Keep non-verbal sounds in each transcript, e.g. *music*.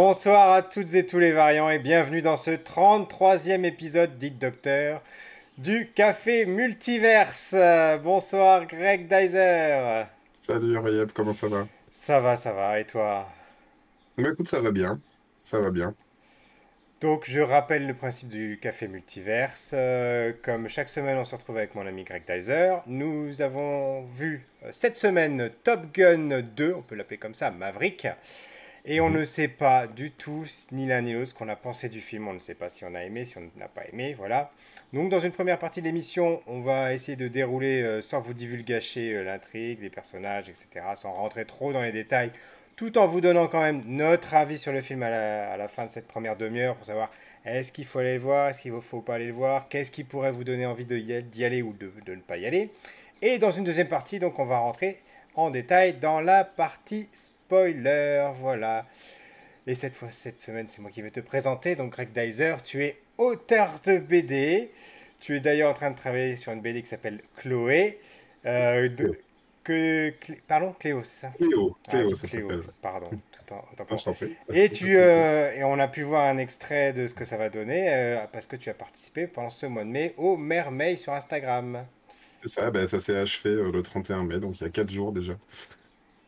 Bonsoir à toutes et tous les variants et bienvenue dans ce 33e épisode dit Docteur du Café Multiverse. Bonsoir Greg Dyser. Salut Rayeb, comment ça va? Ça va, ça va, et toi? Bah écoute, ça va bien, ça va bien. Donc je rappelle le principe du Café Multiverse. Euh, comme chaque semaine, on se retrouve avec mon ami Greg Dyser. Nous avons vu euh, cette semaine Top Gun 2, on peut l'appeler comme ça, Maverick. Et on ne sait pas du tout, ni l'un ni l'autre, ce qu'on a pensé du film. On ne sait pas si on a aimé, si on n'a pas aimé, voilà. Donc dans une première partie de l'émission, on va essayer de dérouler euh, sans vous divulgacher euh, l'intrigue, les personnages, etc., sans rentrer trop dans les détails, tout en vous donnant quand même notre avis sur le film à la, fin de cette première demi-heure pour savoir est-ce qu'il faut aller le voir, est-ce qu'il ne faut pas aller le voir, qu'est-ce qui pourrait vous donner envie d'y aller ou de, de ne pas y aller. Et dans une deuxième partie, donc on va rentrer en détail dans la partie spoiler, voilà. Et cette fois, cette semaine, c'est moi qui vais te présenter. Donc, Greg Dyser, tu es auteur de BD. Tu es d'ailleurs en train de travailler sur une BD qui s'appelle Chloé. Euh, que, pardon, Cléo, c'est ça Cléo, ah, Cléo, ça s'appelle. Pardon, *laughs* tout en, Et, tu, euh, et on a pu voir un extrait de ce que ça va donner euh, parce que tu as participé pendant ce mois de mai au Mermail sur Instagram. C'est ça, ben, ça s'est achevé le 31 mai, donc il y a 4 jours déjà.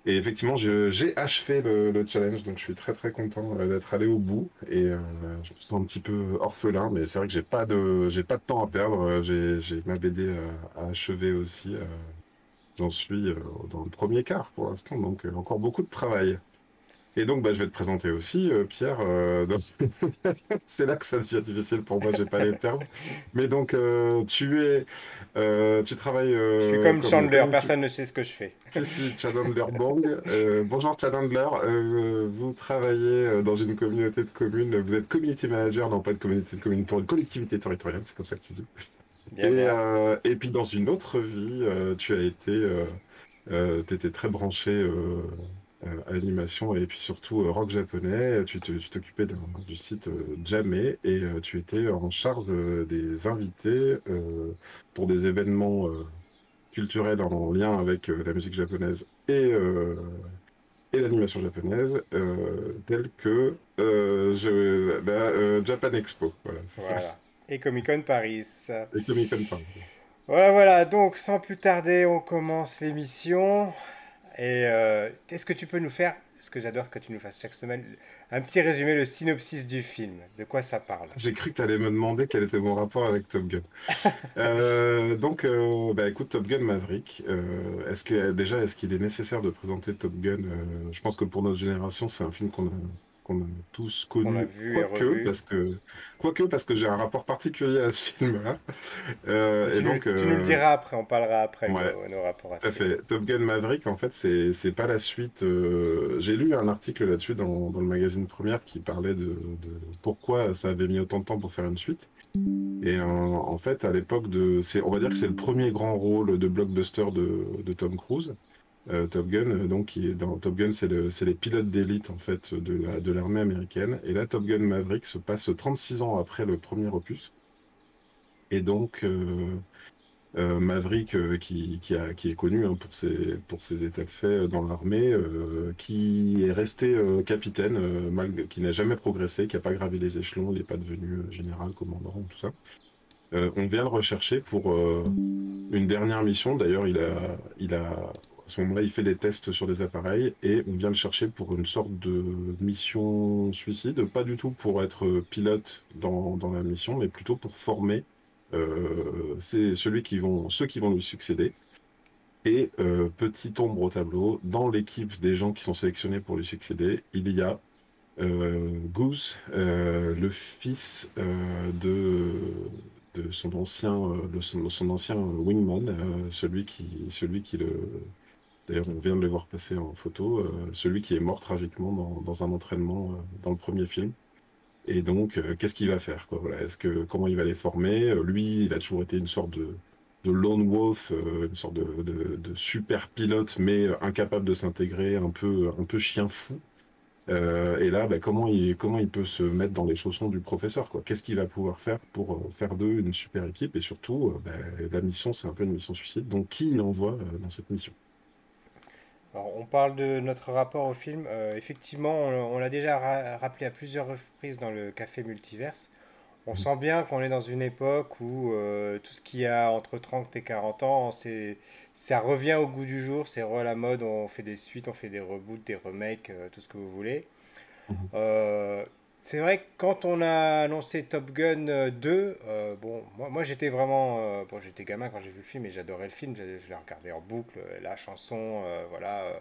Et effectivement, j'ai achevé le, challenge, donc je suis très très content euh, d'être allé au bout. Et euh, je me sens un petit peu orphelin, mais c'est vrai que j'ai pas de j'ai pas de temps à perdre. Euh, j'ai ma BD à, achever aussi. J'en suis dans le premier quart pour l'instant, donc encore beaucoup de travail. Et donc, bah, je vais te présenter aussi, euh, Pierre. Euh, *laughs* c'est là que ça devient difficile pour moi, j'ai pas les termes. Mais donc, euh, tu es, tu travailles. je suis comme, Chandler, personne ne sait ce que je fais. si, si, Chandler Bong. bonjour Chandler. vous travaillez dans une communauté de communes. Vous êtes community manager, non pas de communauté de communes, pour une collectivité territoriale, c'est comme ça que tu dis. Bien, et, et, puis, dans une autre vie, tu as été, tu étais très branché animation et puis surtout euh, rock japonais. Tu t'occupais du site euh, Jamé et tu étais en charge des invités pour des événements culturels en lien avec la musique japonaise et, et l'animation japonaise, tels que je, Japan Expo. Voilà, voilà. Et Comic Con Paris. Et Comic Con Paris. Voilà, voilà. Donc, sans plus tarder, on commence l'émission. Et euh, est-ce que tu peux nous faire, ce que j'adore que tu nous fasses chaque semaine, un petit résumé, le synopsis du film. De quoi ça parle? J'ai cru que tu allais me demander quel était mon rapport avec Top Gun. *laughs* Euh, donc, euh, bah, écoute, Top Gun Maverick, est-ce que, déjà, est-ce qu'il est nécessaire de présenter Top Gun Je pense que pour notre génération, c'est un film qu'on a qu'on a tous connu, quoique, parce que, quoique, parce que j'ai un rapport particulier à ce film-là. Euh, et donc, tu nous le euh, diras après, on parlera après de nos, rapports à ce film. Fait. Top Gun Maverick, en fait, c'est pas la suite. Euh, j'ai lu un article là-dessus dans, dans, le magazine Première qui parlait de, de, pourquoi ça avait mis autant de temps pour faire une suite. Et en fait, à l'époque de, on va dire que c'est le premier grand rôle de blockbuster de, de Tom Cruise. Euh, Top Gun, euh, donc qui est dans Top Gun, c'est les pilotes d'élite en fait de l'armée américaine. Et là, Top Gun Maverick se passe 36 ans après le premier opus. Et donc euh, Maverick, qui, est connu hein, pour, ses, états de fait dans l'armée, qui est resté capitaine, qui n'a jamais progressé, qui n'a pas gravé les échelons, il n'est pas devenu général, commandant, tout ça. on vient le rechercher pour une dernière mission. D'ailleurs, il a, il a ce moment-là, il fait des tests sur des appareils et on vient le chercher pour une sorte de mission suicide, pas du tout pour être pilote dans, la mission, mais plutôt pour former euh, celui qui vont, ceux qui vont lui succéder. Et euh, petite ombre au tableau, dans l'équipe des gens qui sont sélectionnés pour lui succéder, il y a euh, Goose, le fils de, de son ancien, son, ancien wingman, celui qui, celui qui le, On vient de le voir passer en photo, euh, celui qui est mort tragiquement dans, un entraînement euh, dans le premier film. Et donc, euh, qu'est-ce qu'il va faire quoi voilà? Est-ce que comment il va les former? Lui, il a toujours été une sorte de, lone wolf, une sorte de, super pilote, mais incapable de s'intégrer, un peu un peu chien fou. et là, bah, comment il comment il peut se mettre dans les chaussons du professeur Qu'est-ce qu'il va pouvoir faire pour faire d'eux une super équipe? Et surtout, bah, la mission, c'est un peu une mission suicide. Donc, qui il envoie dans cette mission? Alors, on parle de notre rapport au film. Euh, effectivement, on, on l'a déjà ra- rappelé à plusieurs reprises dans le Café Multiverse. On sent bien qu'on est dans une époque où euh, tout ce qu'il y a entre 30 et 40 ans, c'est, ça revient au goût du jour, c'est re à la mode, on fait des suites, on fait des reboots, des remakes, euh, tout ce que vous voulez. Euh, c'est vrai que quand on a annoncé Top Gun euh, 2, euh, bon, moi, moi j'étais vraiment, euh, bon, j'étais gamin quand j'ai vu le film et j'adorais le film, je, l'ai regardé en boucle, euh, la chanson, euh, voilà, euh,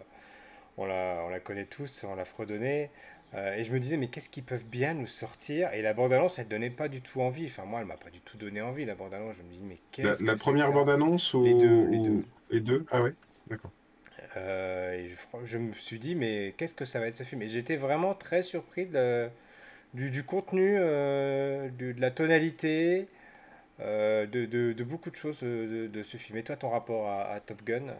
on la, on la connaît tous, on l'a fredonnée. Euh, et je me disais, mais qu'est-ce qu'ils peuvent bien nous sortir? Et la bande-annonce, elle donnait pas du tout envie. Enfin, moi, elle m'a pas du tout donné envie, la bande-annonce. Je me dis, mais La, qu'est-ce la que première bande-annonce ou, Les deux, les deux. ou- les deux? Ah ouais, d'accord. Euh, et je, je me suis dit, mais qu'est-ce que ça va être ce film? Et j'étais vraiment très surpris de, du, contenu, euh, de, la tonalité, euh, de, beaucoup de choses euh, de, ce film. Et toi, ton rapport à, Top Gun?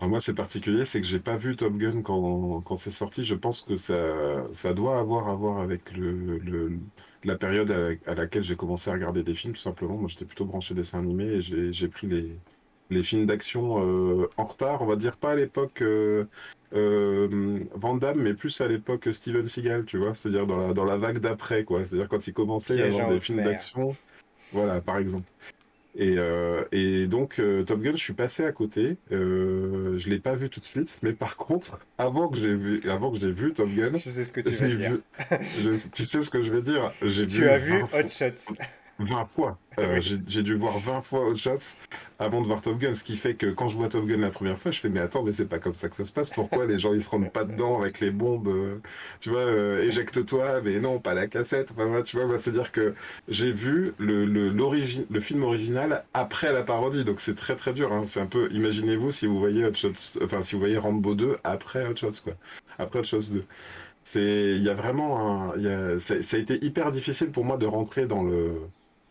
Moi, c'est particulier, c'est que j'ai pas vu Top Gun quand, c'est sorti. Je pense que ça, doit avoir à voir avec la période à, la- à laquelle j'ai commencé à regarder des films, tout simplement. Moi, j'étais plutôt branché dessin animé et j'ai pris les, les films d'action euh, en retard, on va dire pas à l'époque euh, euh, Van Damme, mais plus à l'époque Steven Seagal, tu vois. C'est-à-dire dans la, dans la vague d'après, quoi. C'est-à-dire quand il commençait à avoir des films d'action, voilà, par exemple. Et, euh, et donc, Top Gun, je suis passé à côté. Je l'ai pas vu tout de suite. Mais par contre, avant que j'ai vu, avant que j'ai vu Top Gun, Je sais ce que tu vas j'ai dire. vu, *laughs* je- tu sais ce que je vais dire? J'ai Tu vu as vu 20 Hot Shots. 20 fois. Euh, *laughs* j'ai dû voir 20 fois Hot Shots avant de voir Top Gun. Ce qui fait que quand je vois Top Gun la première fois, je fais, mais attends, mais c'est pas comme ça que ça se passe. Pourquoi les gens ils se rendent pas dedans avec les bombes? euh, tu vois, euh, éjecte-toi, mais non, pas la cassette. Enfin, voilà, tu vois, bah, c'est-à-dire que j'ai vu le, le, le film original après la parodie. Donc c'est très très dur. hein. C'est un peu, imaginez-vous si vous voyez Hot Shots, enfin, si vous voyez Rambo 2 après Hot Shots, quoi. Après Hot Shots 2. C'est, il y a vraiment un, il y a, ça, ça a été hyper difficile pour moi de rentrer dans le,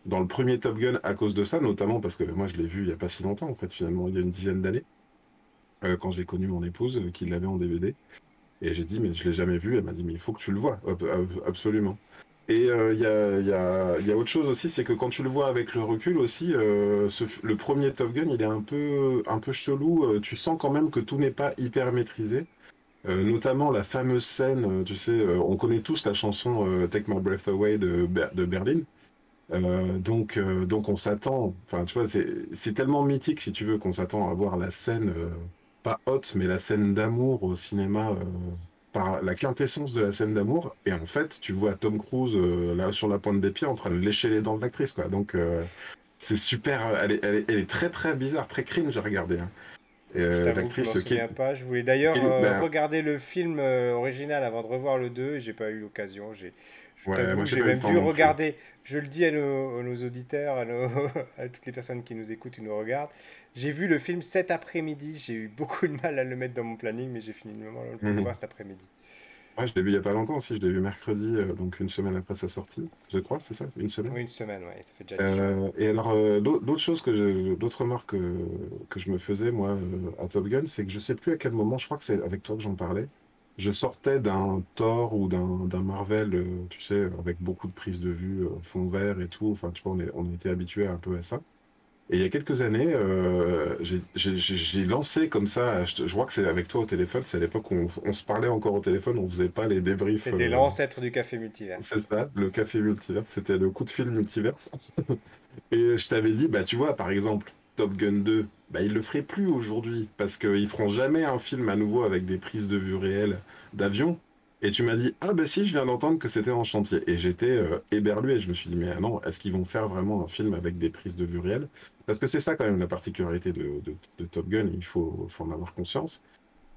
dans le premier Top Gun à cause de ça, notamment parce que moi je l'ai vu il y a pas si longtemps, en fait, finalement, il y a une dizaine d'années, euh, quand j'ai connu mon épouse euh, qui l'avait en DVD. Et j'ai dit, mais je l'ai jamais vu. Elle m'a dit, mais il faut que tu le vois, Ab- ab- absolument. Et euh, il y a, autre chose aussi, c'est que quand tu le vois avec le recul aussi, le premier Top Gun, il est un peu, un peu chelou. Tu sens quand même que tout n'est pas hyper maîtrisé. Notamment la fameuse scène, tu sais, on connaît tous la chanson Take My Breath Away de, de Berlin. Euh, donc, euh, donc on s'attend, enfin tu vois, c'est tellement mythique si tu veux qu'on s'attend à voir la scène, euh, pas haute, mais la scène d'amour au cinéma, par la quintessence de la scène d'amour. Et en fait, tu vois Tom Cruise là sur la pointe des pieds en train de lécher les dents de l'actrice, quoi. Donc c'est super, elle est, elle est, elle est très très bizarre, très cringe à regarder. hein. Euh, l'actrice souviens pas. Je voulais d'ailleurs euh, ben, regarder le film euh, original avant de revoir le 2 et j'ai pas eu l'occasion. J'ai, ouais, même dû regarder. Je le dis à nos, à nos auditeurs, à, nos- *laughs* à toutes les personnes qui nous écoutent et nous regardent. J'ai vu le film cet après-midi. J'ai eu beaucoup de mal à le mettre dans mon planning, mais j'ai finalement pu le Mhm. voir cet après-midi. Ouais, je l'ai vu il y a pas longtemps aussi, je l'ai vu mercredi, euh, donc une semaine après sa sortie, je crois, c'est ça, une semaine. Oui, une semaine, ouais, ça fait déjà. Euh, et alors, euh, d'au- d'autres choses que d'autres remarques que, que je me faisais, moi, à Top Gun, c'est que je sais plus à quel moment, je crois que c'est avec toi que j'en parlais, je sortais d'un Thor ou d'un Marvel, euh, tu sais, avec beaucoup de prises de vue, euh, fond vert et tout, enfin, tu vois, on est, on était habitué un peu à ça. Et il y a quelques années, euh, j'ai lancé comme ça, je, je crois que c'est avec toi au téléphone, c'est à l'époque où on, on se parlait encore au téléphone, on faisait pas les débriefs. C'était euh, l'ancêtre du café multiverse. c'est ça, le café multiverse, c'était le coup de fil multiverse. *laughs* Et je t'avais dit, bah tu vois, par exemple, Top Gun 2, bah ils le feraient plus aujourd'hui, parce qu'ils feront jamais un film à nouveau avec des prises de vue réelles d'avion. Et tu m'as dit, ah bah si, je viens d'entendre que c'était en chantier. Et j'étais euh, éberlué, je me suis dit, mais ah non, est-ce qu'ils vont faire vraiment un film avec des prises de vue réelles? Parce que c'est ça quand même la particularité de, Top Gun, il faut, faut en avoir conscience.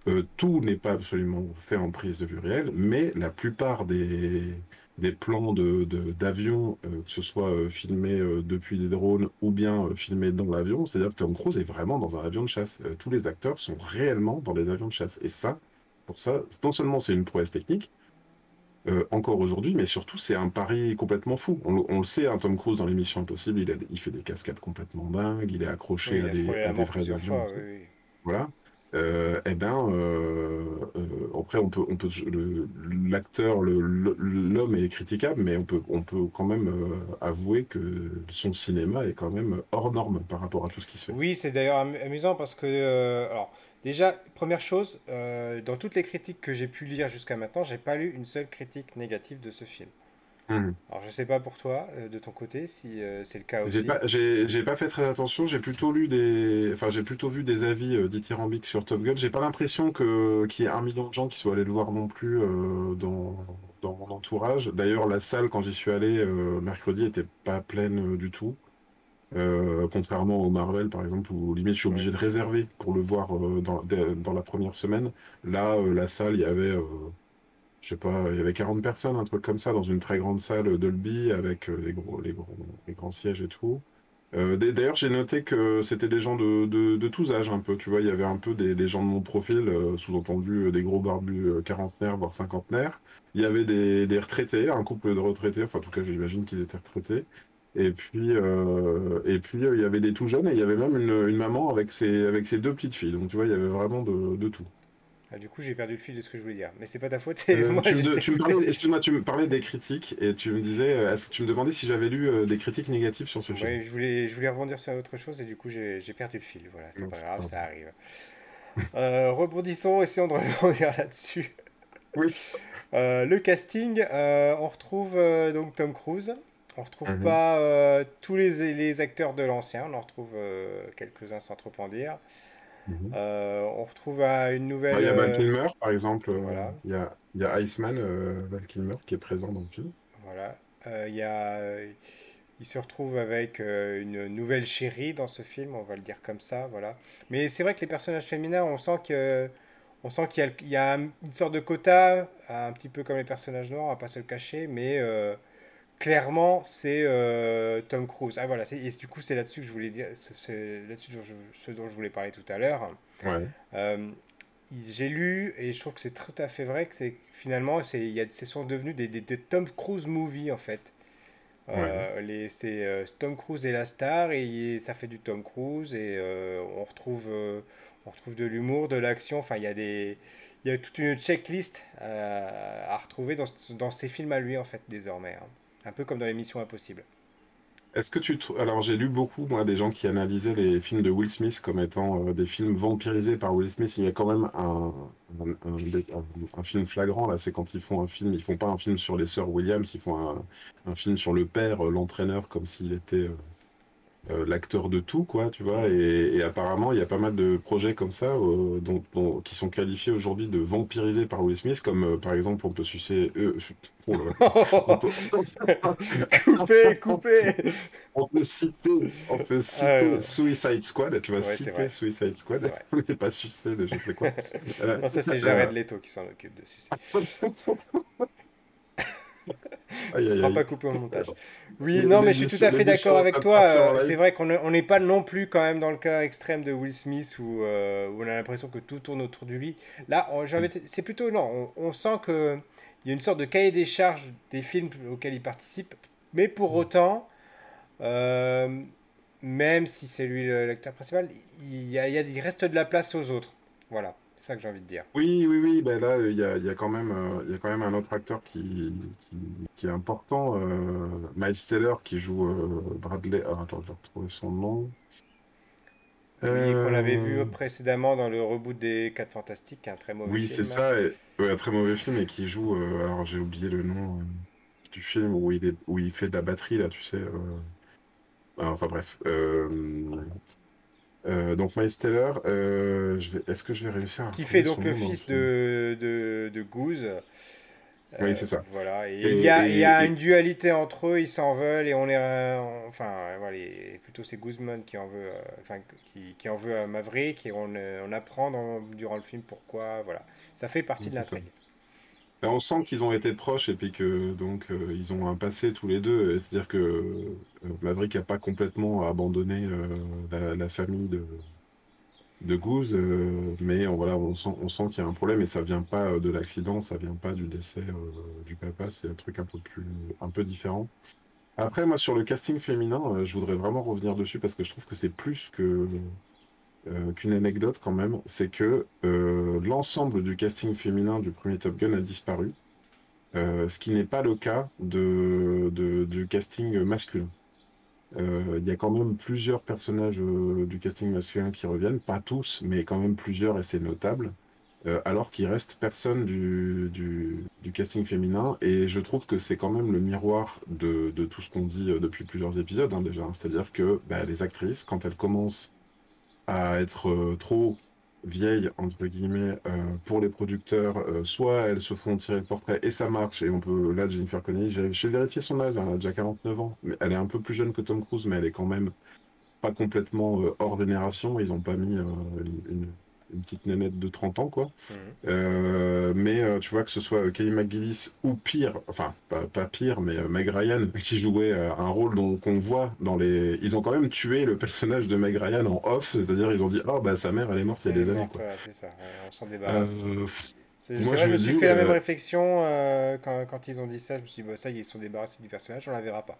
Euh, tout n'est pas absolument fait en prise de vue réelle, mais la plupart des, des plans de, de- d'avion, euh, que ce soit euh, filmé euh, depuis des drones ou bien euh, filmé dans l'avion, c'est-à-dire que Tom Cruise est vraiment dans un avion de chasse. Euh, tous les acteurs sont réellement dans les avions de chasse. Et ça, pour ça, non seulement c'est une prouesse technique, encore aujourd'hui, mais surtout c'est un pari complètement fou. On, le on le sait, hein, Tom Cruise dans l'émission Impossible, il, a il fait des cascades complètement dingues, il est Oui, accroché il à des, à vrais avions. fois, et tout. oui, oui. Voilà. Euh, eh ben, euh, euh, après, on peut, on peut, l'acteur, l'homme est critiquable, mais on peut, on peut quand même euh, avouer que son cinéma est quand même hors norme par rapport à tout ce qui se fait. Oui, c'est d'ailleurs am- amusant parce que, alors, Déjà, première chose, dans toutes les critiques que j'ai pu lire jusqu'à maintenant, j'ai pas lu une seule critique négative de ce film. Mhm. Alors, je sais pas pour toi, euh, de ton côté, si euh, c'est le cas aussi. j'ai, pas fait très attention, j'ai plutôt lu des, enfin, j'ai plutôt vu des avis euh, dithyrambiques sur Top Gun. J'ai pas l'impression que, qu'il y ait un million de gens qui soient allés le voir non plus euh, dans, dans mon entourage. D'ailleurs, la salle, quand j'y suis allé mercredi, était pas pleine du tout. Contrairement au Marvel, par exemple, où limite je suis Ouais. obligé de réserver pour le voir dans, dans la première semaine. Là, la salle, il y avait, je sais pas, il y avait 40 personnes, un truc comme ça, dans une très grande salle Dolby avec euh, les gros, les gros, les grands sièges et tout. Euh, d'ailleurs, j'ai noté que c'était des gens de, tous âges un peu. Tu vois, il y avait un peu des, gens de mon profil, euh, sous-entendu des gros barbus quarantenaires, voire cinquantenaires. Il y avait des, retraités, un couple de retraités, enfin en tout cas j'imagine qu'ils étaient retraités. Et puis, et puis il y avait des tout jeunes et il y avait même une, maman avec ses, avec ses deux petites filles. Donc tu vois, il y avait vraiment de tout. Ah, du coup, j'ai perdu le fil de ce que je voulais dire. Mais c'est pas ta faute, Euh, *laughs* moi, tu me, j'ai de- tu me écouté. parlais, *laughs* excuse-moi, tu me parlais des critiques et tu me disais, euh, est-ce que tu me demandais si j'avais lu euh, des critiques négatives sur ce film? Ouais, je voulais, je voulais rebondir sur autre chose et du coup, j'ai j'ai perdu le fil. Voilà, c'est Non, pas c'est grave, pas ça arrive. *laughs* Euh, rebondissons, essayons de rebondir là-dessus. Oui. Le casting, on retrouve donc Tom Cruise. On retrouve Mhm. pas tous les, les acteurs de l'ancien, on en retrouve quelques-uns sans trop en dire. Mhm. Euh, on retrouve une nouvelle. Il y a Val euh, Kilmer, par exemple. euh, voilà, Il y a, y a Iceman, Val Kilmer, qui est présent dans le film. voilà. Il y a, il se retrouve avec euh, une nouvelle chérie dans ce film, on va le dire comme ça, voilà. Mais c'est vrai que les personnages féminins, on sent que, on sent qu'il y a, il y a un- une sorte de quota, un petit peu comme les personnages noirs, on va pas se le cacher, mais euh, clairement, c'est euh, Tom Cruise. Ah voilà, et du coup, c'est là-dessus que je voulais dire, c'est là-dessus ce dont je voulais parler tout à l'heure. Ouais. Euh, j'ai lu et je trouve que c'est tout à fait vrai que c'est finalement, c'est, il y a, ce sont devenus des, des, des Tom Cruise movies en fait. Ouais. Euh, les, c'est Tom Cruise est la star et il- ça fait du Tom Cruise et on retrouve, on retrouve de l'humour, de l'action. Enfin, il y a des, il y a toute une checklist à retrouver dans ces films à lui en fait désormais. hein. Un peu comme dans les Missions. Est-ce que tu Alors, j'ai lu beaucoup, moi, des gens qui analysaient les films de Will Smith comme étant euh, des films vampirisés par Will Smith. Il y a quand même un, film flagrant, là, c'est quand ils font un film, ils font pas un film sur les sœurs Williams, ils font un, film sur le père, euh, l'entraîneur, comme s'il était euh, l'acteur de tout, quoi, tu vois. Et, et apparemment, il y a pas mal de projets comme ça euh, dont, dont- qui sont qualifiés aujourd'hui de vampirisés par Will Smith, comme euh, par exemple, on peut sucer... euh, oh. On peut, *laughs* *laughs* coupé, coupé. on peut citer, on peut citer Suicide Squad, tu vas ouais, citer Suicide Squad, mais *laughs* pas sucer de je sais quoi. Euh, Non, ça c'est euh, Jared Leto qui s'en occupe dessus. *laughs* Aïe sera pas coupé au montage. Oui, non, mais je suis tout à fait d'accord avec toi. C'est vrai qu'on ne- on n'est pas non plus quand même dans le cas extrême de Will Smith où, euh, où on a l'impression que tout tourne autour de lui. Là, de- c'est plutôt non. On, on sent que il y a une sorte de cahier des charges des films auxquels il participe, mais pour autant, euh, même si c'est lui l'acteur principal, y a- il reste de la place aux autres. Voilà, c'est ça que j'ai envie de dire. Oui, oui, oui, ben là, il y a, il y a quand même, euh, il y a quand même un autre acteur qui, qui, qui est important, euh, Miles Teller, qui joue euh, Bradley. Ah, attends, je vais retrouver son nom. Oui, qu'on avait vu Euh, précédemment dans le reboot des 4 Fantastiques, un très mauvais Oui, c'est film. ça. Et, ouais, un très mauvais film et qui joue. euh, alors, j'ai oublié le nom euh, du film où il est, où il fait de la batterie là, tu sais. euh, enfin bref. Euh, donc Miles Teller, euh, est-ce que je vais réussir à Qui fait donc le fils de, de, de Goose. Oui, Euh, c'est ça. voilà. Et il y a, il y a et, une dualité entre eux, ils s'en veulent et on euh, enfin, voilà, et plutôt c'est Guzman qui en veut, enfin, qui, qui en veut à Maverick et on, on apprend dans- durant le film pourquoi. Voilà. Ça fait partie de c'est ça. l'intrigue. Ben, on sent qu'ils ont été proches et puis que donc euh, ils ont un passé tous les deux. C'est-à-dire que euh, Maverick n'a pas complètement abandonné euh, la, famille de, de Goose, euh, mais on, voilà, sent, on sent qu'il y a un problème et ça vient pas de l'accident, ça vient pas du décès du papa, c'est un truc un peu plus, un peu différent. Après, moi, sur le casting féminin, je voudrais vraiment revenir dessus parce que je trouve que c'est plus que euh, qu'une anecdote quand même. C'est que euh, l'ensemble du casting féminin du premier Top Gun a disparu, euh, ce qui n'est pas le cas de, du casting masculin. il y a quand même plusieurs personnages du casting masculin qui reviennent, pas tous, mais quand même plusieurs et c'est notable. alors qu'il reste personne du, du, casting féminin. Et je trouve que c'est quand même le miroir de, de tout ce qu'on dit depuis plusieurs épisodes hein, déjà. C'est-à-dire que bah, les actrices, quand elles commencent à être trop vieille, entre guillemets, euh, pour les producteurs, euh, soit elles se font tirer le portrait et ça marche, et on peut, là, Jennifer Connelly, j'ai vérifié son âge, elle a déjà 49 ans, mais elle est un peu plus jeune que Tom Cruise, mais elle est quand même pas complètement euh, hors génération, ils ont pas mis une petite nénette de 30 ans, quoi. Mhm. Euh, mais euh, tu vois, que ce soit euh, Kelly McGillis ou pire, enfin, pas, pire, mais Meg Ryan, *laughs* qui jouait un rôle qu'on voit dans les. Ils ont quand même tué le personnage de Meg Ryan en off, c'est-à-dire ils ont dit, oh, bah sa mère, elle est morte il y a des années, quoi. c'est ça, on s'en débarrasse. Moi, je, me suis fait la même réflexion quand, quand, ils ont dit ça. Je me suis dit, bah, ça, ils sont débarrassés du personnage, on la verra pas.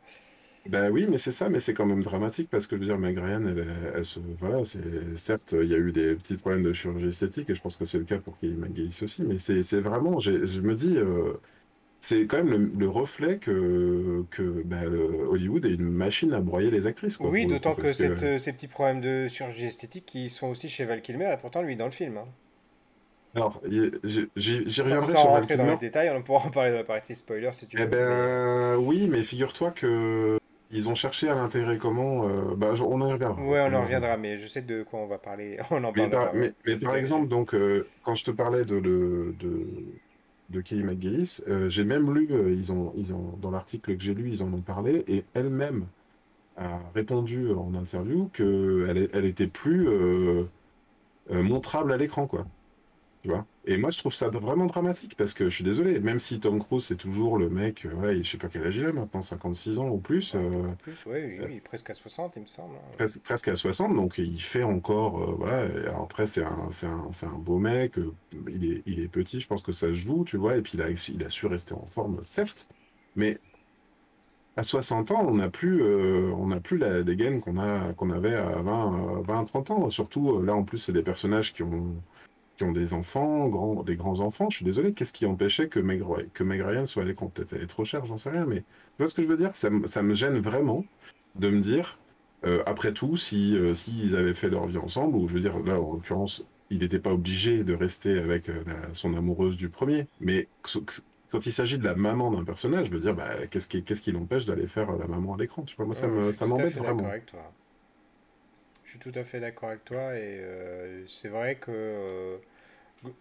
Ben oui, mais c'est ça, mais c'est quand même dramatique parce que je veux dire, Meg Ryan, elle, elle, se, voilà, c'est certes, il y a eu des petits problèmes de chirurgie esthétique et je pense que c'est le cas pour Kelly McGillis aussi, mais c'est vraiment, je me dis, euh, c'est quand même le, reflet que, que ben, Hollywood est une machine à broyer les actrices. Quoi, oui, d'autant que, ces petits problèmes de chirurgie esthétique qui sont aussi chez Val Kilmer et pourtant lui dans le film. Hein. Alors, j'y reviendrai sur rentrer dans les détails, on pourra en parler dans la partie spoiler si tu eh veux. Eh ben, oui, mais figure-toi que ils ont cherché à l'intégrer comment euh, bah, On en reviendra. Ouais, on en reviendra, mais je sais de quoi on va parler. *laughs* On en mais, par, mais, par exemple, donc, euh, quand je te parlais de, de, de, de Kelly McGillis, euh, j'ai même lu, ils ont, ils ont, dans l'article que j'ai lu, ils en ont parlé, et elle-même a répondu en interview qu'elle elle était plus montrable à l'écran, quoi. Tu vois et moi, je trouve ça vraiment dramatique parce que je suis désolé, même si Tom Cruise, c'est toujours le mec, euh, ouais, je sais pas quel âge il a maintenant, 56 ans ou plus. Euh, plus, ouais, oui, oui, presque à 60, il me semble. Hein. Presque, à 60, donc il fait encore. Euh, voilà, après, c'est un, un, un, beau mec, il, est, il est petit, je pense que ça se joue, tu vois, et puis il a, il a su rester en forme, certes, mais à 60 ans, on n'a plus, on n'a plus la dégaine qu'on a, qu'on avait à 20, 20, 30 ans. Surtout, là, en plus, c'est des personnages qui ont qui ont des enfants, grands, des grands-enfants. Je suis désolé, qu'est-ce qui empêchait que Meg, que Meg Ryan soit à l'écran Peut-être elle est trop chère, j'en sais rien, mais tu vois ce que je veux dire? Ça, ça, me gêne vraiment de me dire, euh, après tout, si euh, s'ils avaient fait leur vie ensemble, ou je veux dire, là, en l'occurrence, il n'était pas obligé de rester avec euh, son amoureuse du premier, mais quand il s'agit de la maman d'un personnage, je veux dire, bah, qu'est-ce qui, qu'est-ce qui l'empêche d'aller faire la maman à l'écran? Tu vois, moi, ça, me, ça m'embête vraiment. Avec toi. Je suis tout à fait d'accord avec toi et c'est vrai que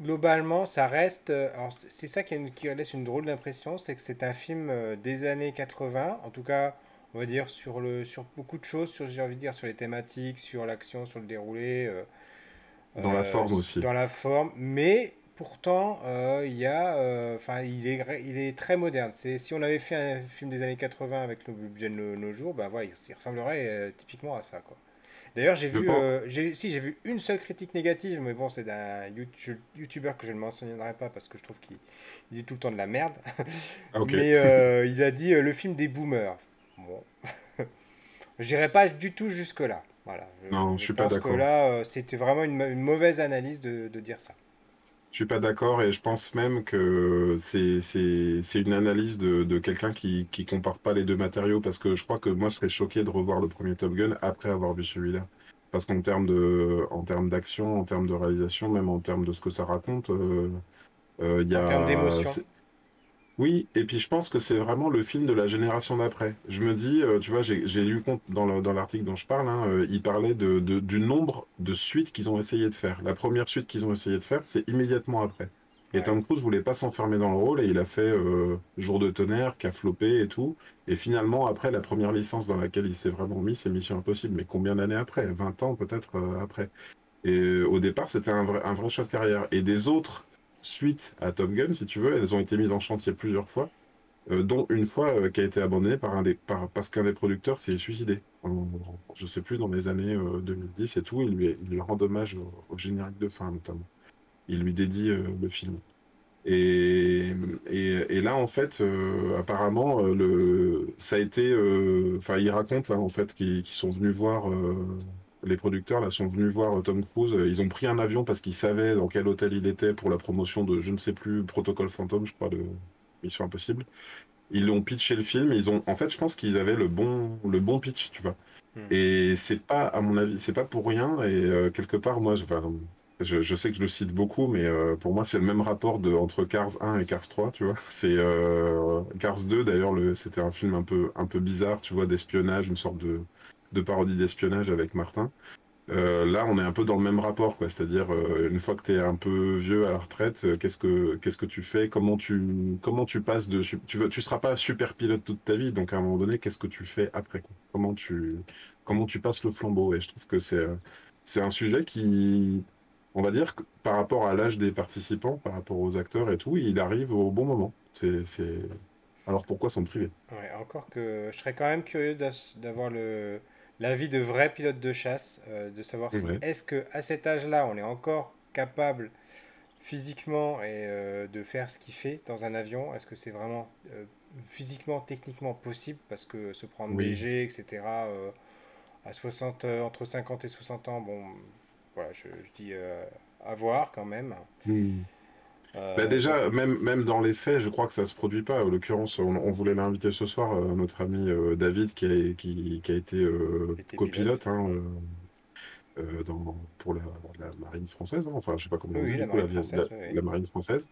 Globalement, ça reste. Euh, alors, c'est ça qui, laisse une drôle d'impression, c'est que c'est un film euh, des années 80, en tout cas, on va dire sur, le, sur beaucoup de choses, sur, j'ai envie de dire, sur les thématiques, sur l'action, sur le déroulé. Euh, dans la forme aussi. Dans la forme, mais pourtant, il y a. Enfin, il, est, il est très moderne. C'est, si on avait fait un film des années 80 avec le budget de nos, jours, ben voilà, il, ressemblerait typiquement à ça, quoi. D'ailleurs, j'ai vu, euh, si j'ai vu une seule critique négative, mais bon, c'est d'un youtubeur que je ne mentionnerai pas parce que je trouve qu'il dit tout le temps de la merde. Ah, mais euh, *laughs* il a dit euh, le film des boomers. Bon, *laughs* j'irai pas du tout jusque là. Voilà. non, je, suis pas d'accord. que là, c'était vraiment une, mauvaise analyse de, de dire ça. Je suis pas d'accord et je pense même que c'est une analyse de, de quelqu'un qui qui compare pas les deux matériaux parce que je crois que moi je serais choqué de revoir le premier Top Gun après avoir vu celui-là. Parce qu'en termes de en termes d'action, en termes de réalisation, même en termes de ce que ça raconte, euh, euh, il y a en termes d'émotion. Oui, et puis je pense que c'est vraiment le film de la génération d'après. Je me dis, euh, tu vois, j'ai lu compte dans l'article dont je parle, hein, euh, il parlait de, du nombre de suites qu'ils ont essayé de faire. La première suite qu'ils ont essayé de faire, c'est immédiatement après. Et Tom Cruise voulait pas s'enfermer dans le rôle et il a fait euh, Jour de tonnerre, qui a floppé et tout. Et finalement, après, la première licence dans laquelle il s'est vraiment mis, c'est Mission Impossible. Mais combien d'années après? 20 ans peut-être après. Et au départ, c'était un vrai, un vrai choix de carrière. Et des autres suite à Top Gun, si tu veux, elles ont été mises en chantier plusieurs fois, euh, dont une fois euh, qui a été abandonnée par un des, par, parce qu'un des producteurs s'est suicidé. je sais plus, dans les années 2010 euh, et tout, il lui, rend hommage au, générique de fin, notamment. Il lui dédie le film. Et, là, en fait, apparemment, le, ça a été. Enfin, il raconte, hein, en fait, qu'ils sont venus voir les producteurs là sont venus voir Tom Cruise. Ils ont pris un avion parce qu'ils savaient dans quel hôtel il était pour la promotion de je ne sais plus Protocole Fantôme, je crois, de Mission Impossible. ils l'ont pitché le film. Ils ont, en fait, je pense qu'ils avaient le bon, le bon pitch, tu vois. Hmm. Et c'est pas, à mon avis, c'est pas pour rien. Et euh, quelque part, moi, je, enfin, je, je sais que je le cite beaucoup, mais euh, pour moi, c'est le même rapport de, entre Cars 1 et Cars 3, tu vois. C'est euh, Cars 2, d'ailleurs, le, c'était un film un peu, un peu bizarre, tu vois, d'espionnage, une sorte de, de parodie d'espionnage avec Martin. Euh, là, on est un peu dans le même rapport, quoi. C'est-à-dire, euh, une fois que tu es un peu vieux à la retraite, euh, qu'est-ce que qu'est-ce que tu fais? Comment tu comment tu passes de tu veux, tu seras pas super pilote toute ta vie, donc à un moment donné, qu'est-ce que tu fais après, Comment tu comment tu passes le flambeau? Et je trouve que c'est c'est un sujet qui, on va dire, par rapport à l'âge des participants, par rapport aux acteurs et tout, il arrive au bon moment. C'est alors pourquoi s'en priver? Encore que je serais quand même curieux d'avoir le l'avis de vrais pilotes de chasse, euh, de savoir si est-ce que à cet âge-là, on est encore capable physiquement et euh, de faire ce qu'il fait dans un avion? Est-ce que c'est vraiment euh, physiquement, techniquement possible? Parce que se prendre Oui. léger, etc. à 60, euh, entre 50 et 60 ans, bon, voilà, je, je dis à voir quand même. Hmm. Bah Euh, donc, déjà, même, même dans les faits, je crois que ça se produit pas. En l'occurrence, on, on voulait l'inviter ce soir, euh, notre ami euh, David, qui a, qui, qui a été copilote hein, dans, pour la, la marine française. hein. Enfin, je sais pas comment Oui, on dit la coup, marine la- française, oui, la marine française.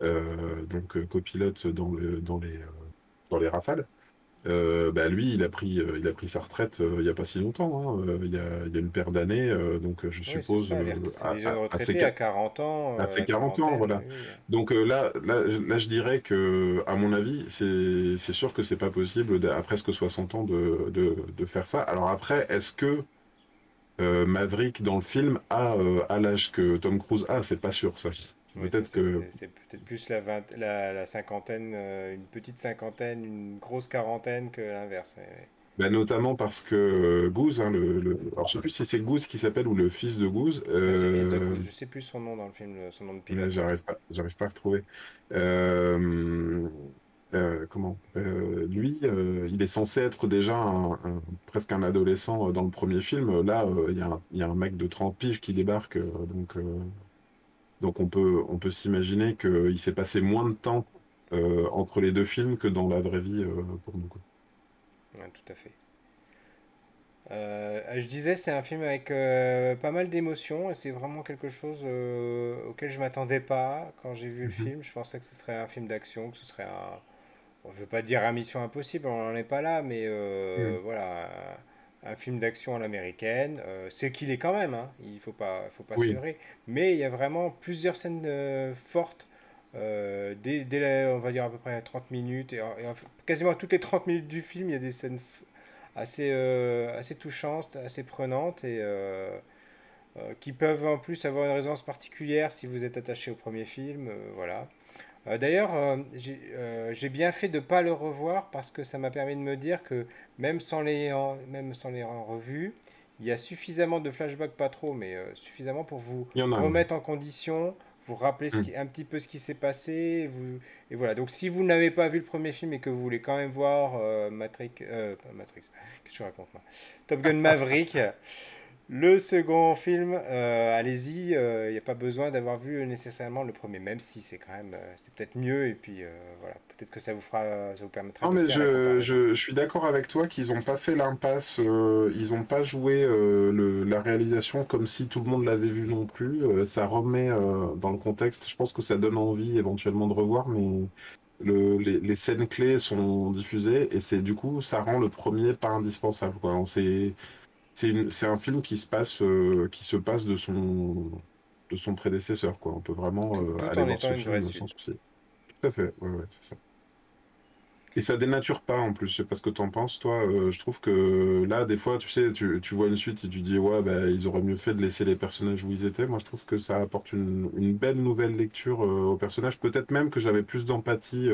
Donc, copilote dans, le, dans, les, dans les Rafales. Euh, bah, lui, il a pris, euh, il a pris sa retraite euh, il y a pas si longtemps, hein, il y a, il y a une paire d'années. euh, donc, je Oui, suppose ça. à, à, à ses, à 40 ans, à ses la 40 ans, voilà. oui. Donc là, là, je- là, je dirais que, à mon avis, c'est sûr que c'est pas possible à presque 60 ans de, de, de faire ça. Alors après, est-ce que Maverick dans le film a, a l'âge que Tom Cruise a? C'est pas sûr, ça. C'est peut-être ça. que, C'est c'est peut-être plus la, vingt- la, la cinquantaine, euh, une petite cinquantaine, une grosse quarantaine que l'inverse. bah, notamment parce que euh, Goose, hein, le, le- alors je sais plus si c'est Goose qui s'appelle ou le fils de Goose. Ah, fils de euh, Goose. Je sais plus son nom dans le film, son nom de là, pilote. j'arrive pas, j'arrive pas à retrouver. Euh, comment? Lui, il est censé être déjà un- un- presque un adolescent dans le premier film. Là, il y a un, il y a un mec de 30 piges qui débarque, donc, donc on peut, on peut s'imaginer qu'il s'est passé moins de temps euh, entre les deux films que dans la vraie vie euh, pour nous, quoi. Ouais, tout à fait. Euh, je disais, c'est un film avec pas mal d'émotions et c'est vraiment quelque chose auquel je m'attendais pas quand j'ai vu le Mhm. film. Je pensais que ce serait un film d'action, que ce serait un, bon, je veux pas dire un Mission Impossible, on n'en est pas là, mais Mhm. voilà, un, film d'action à l'américaine. Euh, c'est qu'il est quand même, hein, il faut pas, faut pas se Oui, leurrer. Mais il y a vraiment plusieurs scènes euh, fortes. euh, dès, dès la- on va dire à peu près 30 minutes, et, et en- quasiment toutes les 30 minutes du film, il y a des scènes assez, assez touchantes, assez prenantes, et qui peuvent en plus avoir une résonance particulière si vous êtes attaché au premier film. voilà. Euh, D'ailleurs, euh, j'ai euh, j'ai bien fait de ne pas le revoir parce que ça m'a permis de me dire que même sans les, en- même sans les en revue, il y a suffisamment de flashbacks, pas trop, mais suffisamment pour vous en remettre en condition, vous rappeler ce qui, un petit peu ce qui s'est passé. Vous, et voilà. Donc, si vous n'avez pas vu le premier film et que vous voulez quand même voir euh, Matrix, euh, pas Matrix, qu'est-ce que je raconte moi? Top Gun Maverick. *laughs* Le second film, euh, allez-y, il n'y a pas besoin d'avoir vu nécessairement le premier, même si c'est quand même, euh, c'est peut-être mieux, et puis euh, voilà, peut-être que ça vous fera, ça vous permettra Non, de mais faire je, je, je suis d'accord avec toi qu'ils n'ont pas fait l'impasse, euh, ils n'ont pas joué euh, le, la réalisation comme si tout le monde l'avait vu non plus. Euh, ça remet euh, dans le contexte, je pense que ça donne envie éventuellement de revoir, mais le, les, les scènes clés sont diffusées et c'est du coup, ça rend le premier pas indispensable, quoi. On sait- c'est un film qui se passe, euh, qui se passe de son, de son prédécesseur, quoi. On peut vraiment euh, aller voir ce film sans souci. Tout à fait, ouais, ouais, c'est ça. Et ça dénature pas en plus, je sais pas ce que t'en penses, toi. euh, je trouve que là, des fois, tu sais, tu, tu vois une suite et tu dis, ouais, bah, ils auraient mieux fait de laisser les personnages où ils étaient. Moi, je trouve que ça apporte une, une belle nouvelle lecture euh, aux personnages. Peut-être même que j'avais plus d'empathie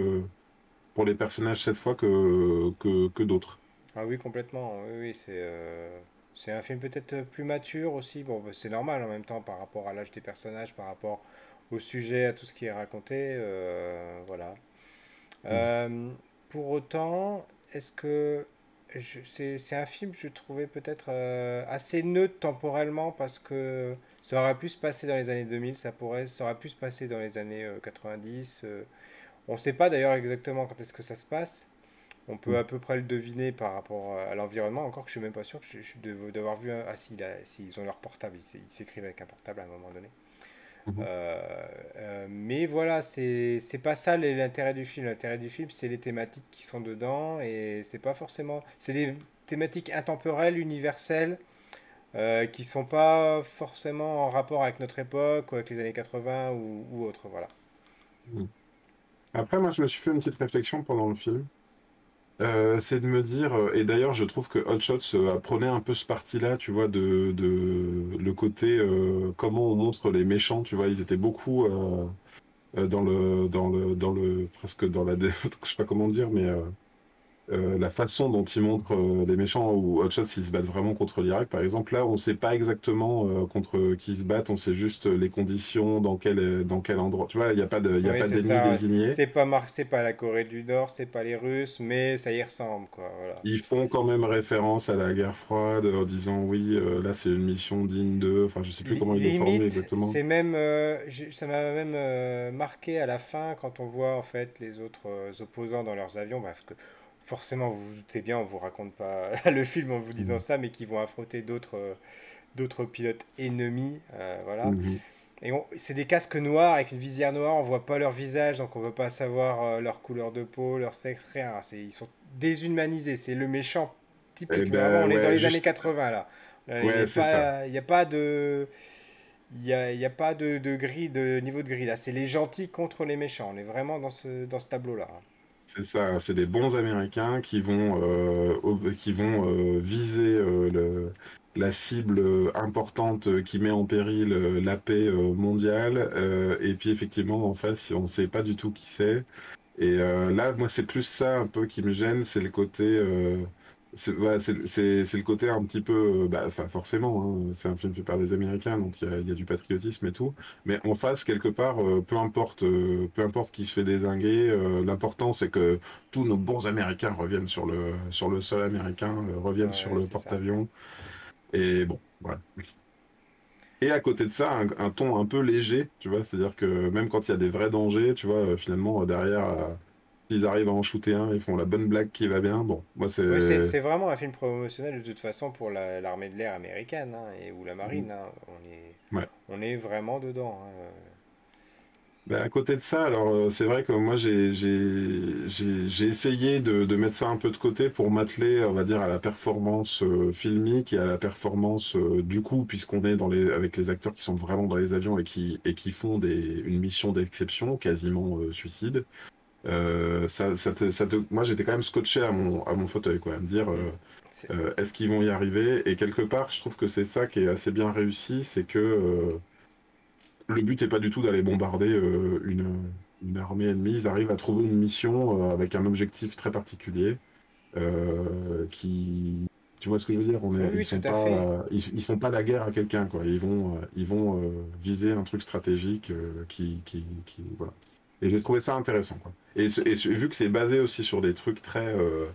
pour les personnages cette fois que, que, que d'autres. Ah oui, complètement. Oui, oui, c'est c'est un film peut-être plus mature aussi. Bon, bah, c'est normal en même temps par rapport à l'âge des personnages, par rapport au sujet, à tout ce qui est raconté. euh, voilà. Mm. Euh, pour autant, est-ce que c'est c'est un film que je trouvais peut-être euh, assez neutre temporellement parce que ça aurait pu se passer dans les années 2000, ça pourrait, ça aurait pu se passer dans les années euh, 90. euh, On ne sait pas d'ailleurs exactement quand est-ce que ça se passe. On peut à peu près le deviner par rapport à l'environnement, encore que je suis même pas sûr que je, je suis de- d'avoir vu un... Ah si, là, si, ils ont leur portable, ils s'é- ils s'écrivent avec un portable à un moment donné. Mhm. Euh, euh, mais voilà, c'est pas ça l'intérêt du film. L'intérêt du film, c'est les thématiques qui sont dedans et c'est pas forcément. C'est des thématiques intemporelles, universelles, euh, qui sont pas forcément en rapport avec notre époque ou avec les années 80 ou, ou autre. Voilà. Mm. Après, moi, je me suis fait une petite réflexion pendant le film. Euh, c'est de me dire, euh, et d'ailleurs, je trouve que Hot Shots euh, prenait un peu ce parti-là, tu vois, de, le côté comment on montre les méchants, tu vois, ils étaient beaucoup dans le, dans le, dans le, presque dans la, *laughs* je sais pas comment dire, mais euh, euh, la façon dont ils montrent euh, les méchants ou Hot Shots, ils se battent vraiment contre l'Irak, par exemple. Là, on sait pas exactement euh, contre qui ils se battent, on sait juste les conditions, dans quel, dans quel endroit. Tu vois, il n'y a pas de, Oui, d'ennemi ouais. désigné. C'est pas mar... pas la Corée du Nord, c'est pas les Russes, mais ça y ressemble, quoi. Voilà. Ils font quand même référence à la guerre froide en disant oui, euh, là c'est une mission digne de. Enfin, je sais plus comment ils l'ont Limite, exactement. c'est même, euh, ça m'a même euh, marqué à la fin quand on voit en fait les autres euh, opposants dans leurs avions, bah, parce que forcément vous vous doutez bien, on vous raconte pas *laughs* le film en vous disant Mhm. ça, mais qui vont affronter d'autres euh, d'autres pilotes ennemis, euh, voilà. Mhm. Et c'est des casques noirs avec une visière noire, on voit pas leur visage, donc on veut pas savoir euh, leur couleur de peau, leur sexe, rien. C'est, ils sont déshumanisés, c'est le méchant typique. Eh ben, vraiment, on est dans les années juste- 80 là. Là, Il n'y a pas, a de, il a, a pas de, de grille, de niveau de grille là. C'est les gentils contre les méchants. On est vraiment dans ce, dans ce tableau-là. hein. C'est ça, c'est des bons Américains qui vont, euh, qui vont euh, viser euh, la cible importante qui met en péril la paix mondiale. et puis effectivement, en face, on ne sait pas du tout qui c'est. Et là, moi, c'est plus ça un peu qui me gêne, c'est le côté, c'est ouais, le côté un petit peu, euh, bah, forcément, hein, c'est un film fait par des Américains, donc il y a, il y a du patriotisme et tout. Mais en face, quelque part, euh, peu importe, euh, peu importe qui se fait désinguer, euh, l'important c'est que tous nos bons Américains reviennent sur le sur le sol américain, reviennent sur le porte-avions. Et bon, voilà. Et à côté de ça, un, un ton un peu léger, tu vois, c'est-à-dire que même quand il y a des vrais dangers, tu vois, finalement, derrière, s'ils arrivent à en shooter un, ils font la bonne blague qui va bien. Bon, moi, c'est... Oui, c'est, vraiment un film promotionnel de toute façon pour la- l'armée de l'air américaine hein, et, ou la marine. hein. On est, Ouais. on est vraiment dedans. hein. Ben, à côté de ça, alors euh, c'est vrai que moi j'ai essayé de, de mettre ça un peu de côté pour m'atteler, on va dire, à la performance euh, filmique et à la performance euh, du coup, puisqu'on est dans les avec les acteurs qui sont vraiment dans les avions et qui et qui font des une mission d'exception, quasiment euh, suicide. Euh, ça, ça te, ça te- moi j'étais quand même scotché à mon à mon fauteuil quoi, à me dire euh, euh, est-ce qu'ils vont y arriver? Et quelque part, je trouve que c'est ça qui est assez bien réussi, c'est que le but n'est pas du tout d'aller bombarder une, une armée ennemie. Ils arrivent à trouver une mission avec un objectif très particulier qui. Tu vois ce que je veux dire? On est, Oui, oui, ils sont pas, ils, ils font pas la guerre à quelqu'un, quoi. Ils vont, ils vont viser un truc stratégique qui, qui, qui, voilà. Et j'ai trouvé ça intéressant, quoi. Et, vu que c'est basé aussi sur des trucs très, euh,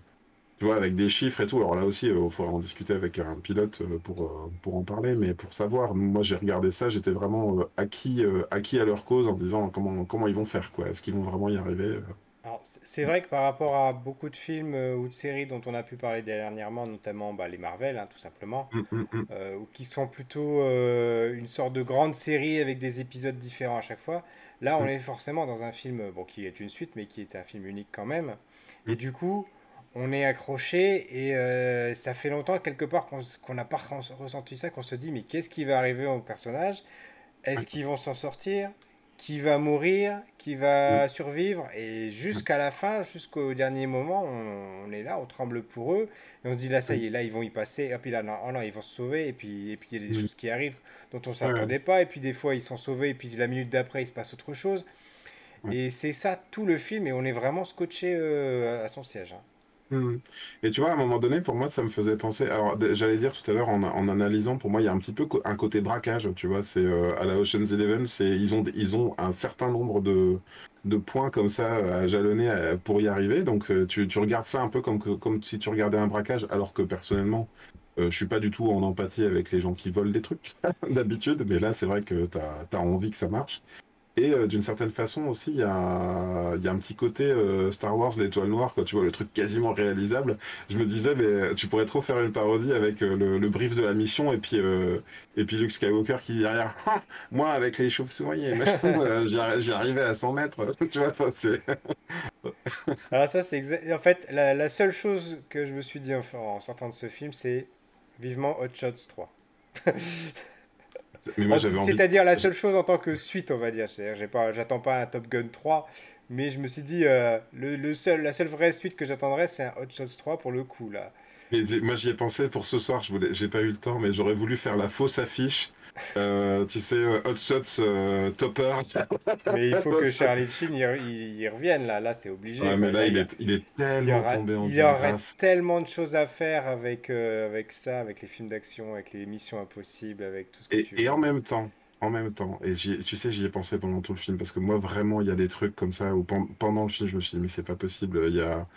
tu vois, avec des chiffres et tout. Alors là aussi, il faudra en discuter avec un pilote euh, pour, euh, pour en parler, mais pour savoir, moi j'ai regardé ça, j'étais vraiment euh, acquis, euh, acquis à leur cause en disant comment, comment ils vont faire. Est-ce qu'ils vont vraiment y arriver? Alors, c'est vrai que par rapport à beaucoup de films euh, ou de séries dont on a pu parler dernièrement, notamment bah, les Marvel, hein, tout simplement, Hum, hum, hum. euh, ou qui sont plutôt euh, une sorte de grande série avec des épisodes différents à chaque fois, là on est forcément dans un film bon, qui est une suite, mais qui est un film unique quand même. Et du coup, on est accroché et ça fait longtemps quelque part qu'on n'a pas ressenti ça, qu'on se dit mais qu'est-ce qui va arriver au personnage? Est-ce qu'ils vont s'en sortir? Qui va mourir? Qui va survivre? Et jusqu'à la fin, jusqu'au dernier moment, on, on est là, on tremble pour eux. Et on se dit là, ça y est, là, ils vont y passer. Et puis là, non, oh non, ils vont se sauver. Et puis, et puis il y a des Hum. choses qui arrivent dont on ne s'attendait pas. Et puis des fois, ils sont sauvés. Et puis la minute d'après, il se passe autre chose. Et c'est ça tout le film. Et on est vraiment scotché euh, à son siège. hein. Mhm. Et tu vois, à un moment donné, pour moi, ça me faisait penser. Alors, j'allais dire tout à l'heure en, analysant, pour moi, il y a un petit peu un côté braquage. Tu vois, c'est euh, à la Ocean's Eleven, c'est ils ont ils ont un certain nombre de points comme ça à jalonner euh, pour y arriver. Donc, euh, tu, tu regardes ça un peu comme si tu regardais un braquage, alors que personnellement, euh, je suis pas du tout en empathie avec les gens qui volent des trucs *laughs* d'habitude. Mais là, c'est vrai que t'as t'as envie que ça marche. Et euh, d'une certaine façon aussi, il y a, il y a un petit côté euh, Star Wars, l'étoile noire, quoi, tu vois, le truc quasiment réalisable. Je me disais, mais tu pourrais trop faire une parodie avec euh, le, le brief de la mission et puis, euh, et puis Luke Skywalker qui dit derrière, Ah, moi avec les chauves-souris, et machin, *laughs* euh, j'y arri- j'y arrivais à 100 mètres, *laughs* tu vois, c'est... Alors *laughs* ça, c'est exact. En fait, la, la seule chose que je me suis dit en, en sortant de ce film, c'est vivement Hot Shots 3. Mais moi En- j'avais envie... C'est-à-dire la seule chose en tant que suite, on va dire. C'est-à-dire, j'ai pas, j'attends pas un Top Gun 3, mais je me suis dit, euh, le, le seul, la seule vraie suite que j'attendrais, c'est un Hot Shots 3 pour le coup, là. Mais moi j'y ai pensé pour ce soir, je voulais, j'ai pas eu le temps, mais j'aurais voulu faire la fausse affiche. Euh, tu sais, euh, Hot Shots euh, Topper. *laughs* Mais il faut que Charlie Sheen y, re- y- y revienne, là. Là, c'est obligé. Ouais, mais là, il est, il est il y tellement aura- tombé en il y aurait tellement de choses à faire avec, euh, avec ça, avec les films d'action, avec les missions impossibles, avec tout ce que Et, tu et veux. en même temps, en même temps, et tu sais, j'y ai pensé pendant tout le film, parce que moi, vraiment, il y a des trucs comme ça où pen- pendant le film, je me suis dit, mais c'est pas possible. Il y a,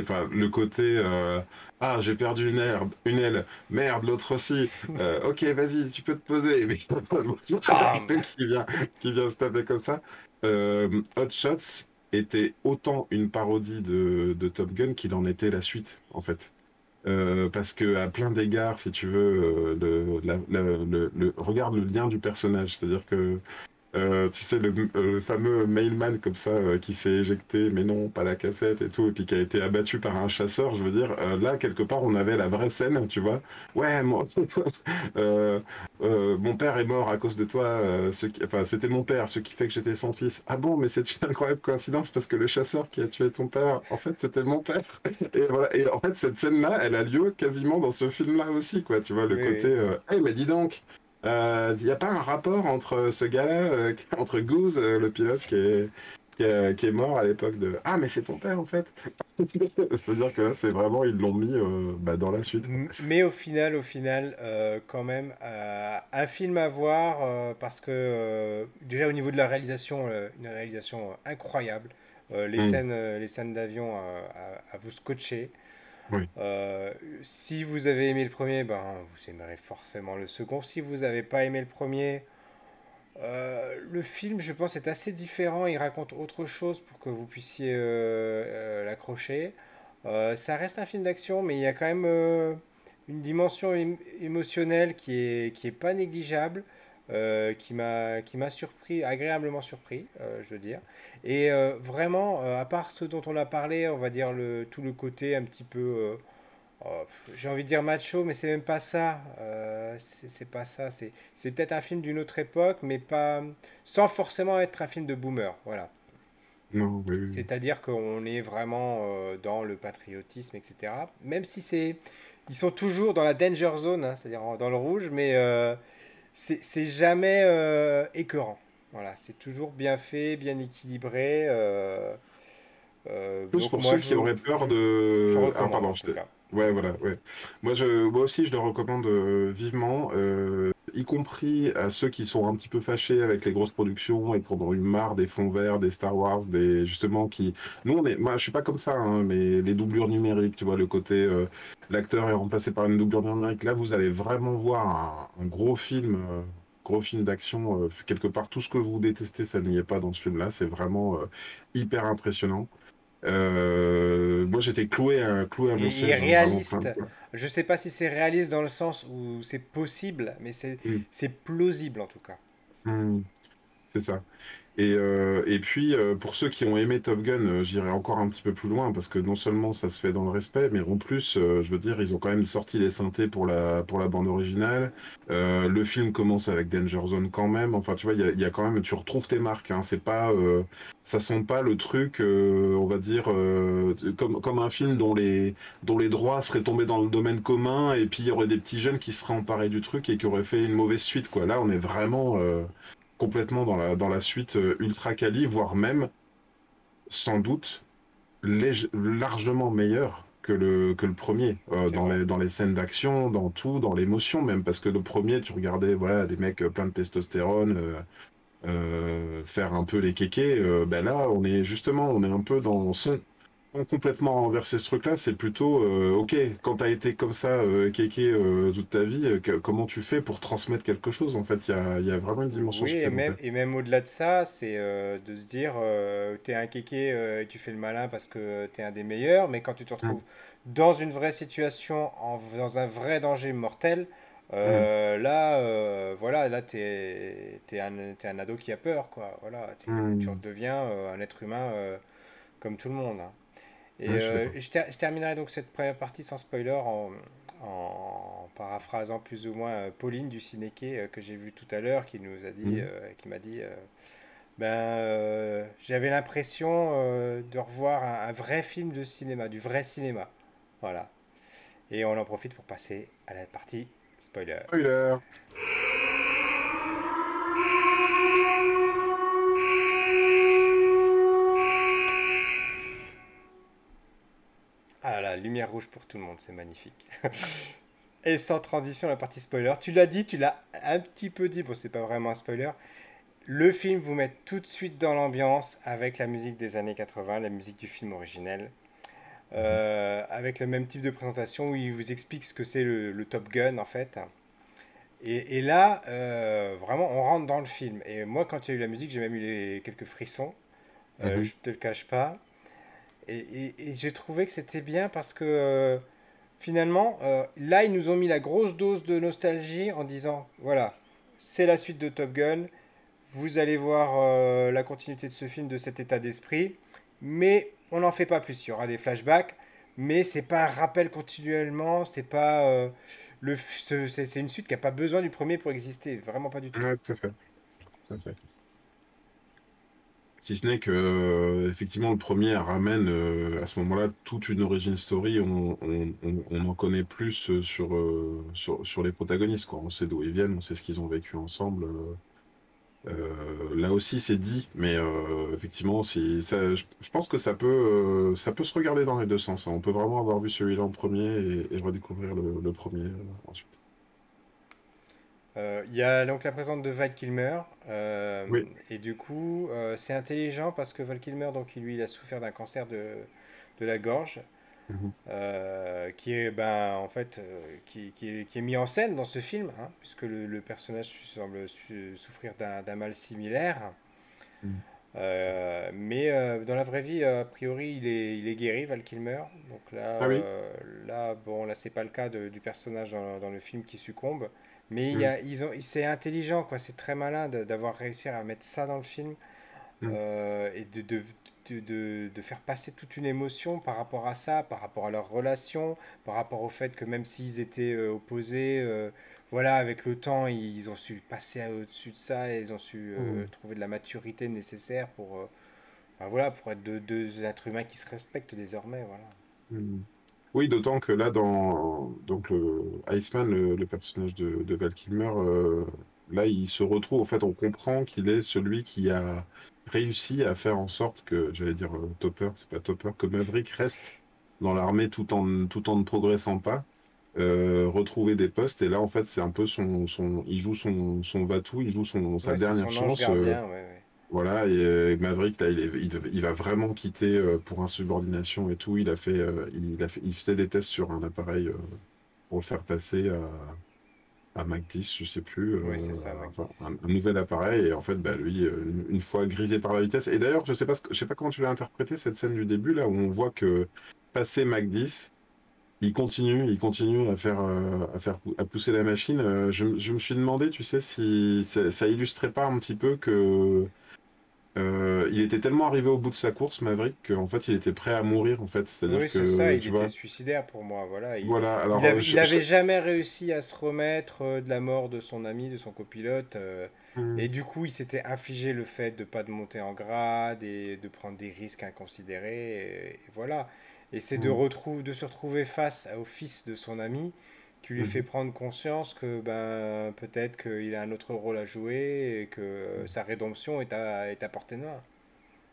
enfin, le côté, euh, ah, j'ai perdu une aile, une aile, merde, l'autre aussi. Euh, ok, vas-y, tu peux te poser. Mais *laughs* truc qui vient, qui vient se taper comme ça. Euh, Hot Shots était autant une parodie de, de Top Gun qu'il en était la suite, en fait. Parce que à plein d'égards, si tu veux, le, la- la- le- le- regarde le lien du personnage, c'est-à-dire que euh, tu sais le, euh, le fameux mailman comme ça euh, qui s'est éjecté, mais non, pas la cassette et tout, et puis qui a été abattu par un chasseur. Je veux dire, euh, là quelque part, on avait la vraie scène, tu vois. Ouais, moi, *laughs* mon père est mort à cause de toi. ce qui- enfin, c'était mon père, ce qui fait que j'étais son fils. Ah bon, mais c'est une incroyable coïncidence parce que le chasseur qui a tué ton père, en fait, c'était mon père. *laughs* Et voilà. Et en fait, cette scène-là, elle a lieu quasiment dans ce film-là aussi, quoi. Tu vois, le Oui, côté, euh, hey, mais dis donc, il n'y a pas un rapport entre ce gars-là, euh, *laughs* entre Goose, euh, le pilote qui est, qui est, qui est mort à l'époque de Ah, mais c'est ton père, en fait. *laughs* C'est-à-dire que là, c'est vraiment, ils l'ont mis euh, bah, dans la suite. Mais au final, au final, euh, quand même, euh, un film à voir euh, parce que euh, déjà au niveau de la réalisation, euh, une réalisation euh, incroyable. Euh, les Mm. scènes, euh, les scènes d'avion euh, à, à vous scotcher. Euh, si vous avez aimé le premier, ben vous aimerez forcément le second. Si vous n'avez pas aimé le premier, euh, le film, je pense, est assez différent. Il raconte autre chose pour que vous puissiez euh, l'accrocher. Ça reste un film d'action, mais il y a quand même une dimension ém- émotionnelle qui est, qui est pas négligeable, euh, qui m'a, qui m'a surpris, agréablement surpris, euh, je veux dire. Et euh, vraiment, euh, à part ce dont on a parlé, on va dire le, tout le côté un petit peu, oh, j'ai envie de dire macho, mais c'est même pas ça. C'est pas ça. C'est, c'est peut-être un film d'une autre époque, mais pas, sans forcément être un film de boomer. Voilà. Oui. C'est-à-dire qu'on est vraiment dans le patriotisme, etc. Même si c'est, ils sont toujours dans la danger zone, hein, c'est-à-dire dans le rouge, mais c'est jamais euh, écœurant. Voilà, c'est toujours bien fait, bien équilibré. euh, euh, Plus pour moi, ceux je, qui auraient peur je de... Ah, pardon, je. Ouais, voilà, ouais. Moi, je, moi aussi, je le recommande vivement, euh, y compris à ceux qui sont un petit peu fâchés avec les grosses productions et qui en ont eu marre des fonds verts, des Star Wars, des justement qui. Nous, on est, moi, je suis pas comme ça, hein, mais les doublures numériques, tu vois, le côté euh, l'acteur est remplacé par une doublure numérique. Là, vous allez vraiment voir un, gros film. euh, Gros film d'action, euh, quelque part tout ce que vous détestez, ça n'y est pas dans ce film-là. C'est vraiment hyper impressionnant. Euh, moi, j'étais cloué à, cloué à Et, mon et siège. vraiment, réaliste. Je sais pas si c'est réaliste dans le sens où c'est possible, mais c'est Mm. c'est plausible en tout cas. Hmm, c'est ça. Et, euh, et puis, euh, pour ceux qui ont aimé Top Gun, euh, j'irai encore un petit peu plus loin parce que non seulement ça se fait dans le respect, mais en plus, euh, je veux dire, ils ont quand même sorti les synthés pour la, pour la bande originale. Euh, le film commence avec Danger Zone quand même. Enfin, tu vois, il y a, y a quand même, tu retrouves tes marques. Hein. C'est pas, ça sent pas le truc, on va dire, comme, comme un film dont les, dont les droits seraient tombés dans le domaine commun et puis il y aurait des petits jeunes qui seraient emparés du truc et qui auraient fait une mauvaise suite, quoi. Là, on est vraiment. euh, complètement dans la, dans la suite euh, ultra quali, voire même, sans doute, largement meilleur que le, que le premier, euh, dans les, dans les scènes d'action, dans tout, dans l'émotion même, parce que le premier, tu regardais voilà, des mecs euh, plein de testostérone euh, euh, faire un peu les kékés, ben là, on est justement, on est un peu dans complètement renversé ce truc-là. C'est plutôt, euh, ok, quand t'as été comme ça, euh, kéké, euh, toute ta vie, euh, que- comment tu fais pour transmettre quelque chose? En fait, il y a, y a vraiment une dimension Oui, et même, et même au-delà de ça, c'est euh, de se dire, euh, t'es un kéké et tu fais le malin parce que t'es un des meilleurs, mais quand tu te Mm, retrouves dans une vraie situation, en, dans un vrai danger mortel, mm, euh, là, voilà, là, t'es, t'es un, un ado qui a peur, quoi. Voilà, t'es- tu redeviens un être humain comme tout le monde. hein. Et Ouais, je suis euh, je, ter- je terminerai donc cette première partie sans spoiler en, en paraphrasant plus ou moins euh, Pauline du Cinéquet euh, que j'ai vu tout à l'heure, qui nous a dit, euh, qui m'a dit, euh, ben euh, j'avais l'impression euh, de revoir un, un vrai film de cinéma, du vrai cinéma. Voilà. Et on en profite pour passer à la partie spoiler. Spoiler! Lumière rouge pour tout le monde, c'est magnifique. *laughs* Et sans transition, la partie spoiler. Tu l'as dit, tu l'as un petit peu dit, bon, c'est pas vraiment un spoiler. Le film vous met tout de suite dans l'ambiance avec la musique des années 80, la musique du film originel, euh, avec le même type de présentation où il vous explique ce que c'est le, le Top Gun en fait. Et, et là, euh, vraiment, on rentre dans le film. Et moi, quand il y a eu la musique, j'ai même eu les- quelques frissons. Euh, Mhm. je te le cache pas. Et, j'ai trouvé que c'était bien parce que euh, finalement, euh, là, ils nous ont mis la grosse dose de nostalgie en disant, voilà, c'est la suite de Top Gun, vous allez voir euh, la continuité de ce film, de cet état d'esprit, mais on n'en fait pas plus. Il y aura des flashbacks, mais c'est pas un rappel continuellement, c'est pas le, c'est une suite qui n'a pas besoin du premier pour exister, vraiment pas du tout. Ouais. Tout à fait. Si ce n'est que, euh, effectivement, le premier ramène euh, à ce moment-là toute une origin story. On, on, on- en connaît plus euh, sur, sur, sur les protagonistes, quoi. On sait d'où ils viennent, on sait ce qu'ils ont vécu ensemble. là aussi, c'est dit, mais effectivement, ça, je, pense que ça peut, ça peut se regarder dans les deux sens. hein. On peut vraiment avoir vu celui-là en premier et, redécouvrir le, premier ensuite. Euh, Il y a donc la présence de Val Kilmer, euh, Oui. et du coup, euh, c'est intelligent parce que Val Kilmer, donc, lui, il a souffert d'un cancer de, de la gorge, Mhm. euh, qui est, ben, en fait, euh, qui, qui est, qui est mis en scène dans ce film, hein, puisque le, le personnage semble su- souffrir d'un mal similaire. Mhm. Euh, mais dans la vraie vie, a priori, il est, il est guéri, Val Kilmer. Donc là, Ah oui. là, bon, là, c'est pas le cas de- du personnage dans, dans le film qui succombe. Mais y a, ils ont, c'est intelligent, quoi. C'est très malin de- d'avoir réussi à mettre ça dans le film Mhm. euh, et de, de, de, de- faire passer toute une émotion par rapport à ça, par rapport à leur relation, par rapport au fait que même s'ils étaient euh, opposés, euh, voilà, avec le temps, ils ont su passer au-dessus de ça et ils ont su Mhm. trouver de la maturité nécessaire pour, voilà, pour être deux, deux êtres humains qui se respectent désormais, voilà. Oui, d'autant que là, dans donc le Iceman, le, le personnage de, de Val Kilmer, euh, là, il se retrouve. En fait, on comprend qu'il est celui qui a réussi à faire en sorte que, j'allais dire euh, Topper, c'est pas Topper, que Maverick reste dans l'armée tout en tout en ne progressant pas, euh, retrouver des postes. Et là, en fait, c'est un peu son, son, il joue son son va-tout, il joue son sa Ouais, dernière son chance. gardien, ouais, ouais. Voilà, et euh, Maverick, là, il, est- il, dev- il va vraiment quitter euh, pour insubordination et tout. Il a fait, euh, il a fait, il faisait des tests sur un appareil pour le faire passer à, à Mac 10, je sais plus, Oui, euh, c'est ça, Mac enfin, 10. un, un nouvel appareil. Et en fait, bah, lui, une, une fois grisé par la vitesse. Et d'ailleurs, je sais pas, ce que- je sais pas comment tu l'as interprété cette scène du début là où on voit que passé Mac 10, il continue, il continue à faire, euh, à faire, à pousser la machine. Euh, je, je me suis demandé, tu sais, si ça, ça illustrait pas un petit peu que euh, il était tellement arrivé au bout de sa course, Maverick, qu'en fait, il était prêt à mourir, en fait. C'est-à-dire Oui, c'est ça, que, il était suicidaire pour moi, voilà. Il, voilà. il Alors, avait, je, il je- avait jamais réussi à se remettre de la mort de son ami, de son copilote, euh, Hmm, et du coup, il s'était infligé le fait de pas de monter en grade et de prendre des risques inconsidérés, et, et voilà. Et c'est de, retrou- de se retrouver face au fils de son ami qui lui fait mhm, prendre conscience que ben peut-être qu'il a un autre rôle à jouer et que euh, sa rédemption est à, est à portée de main.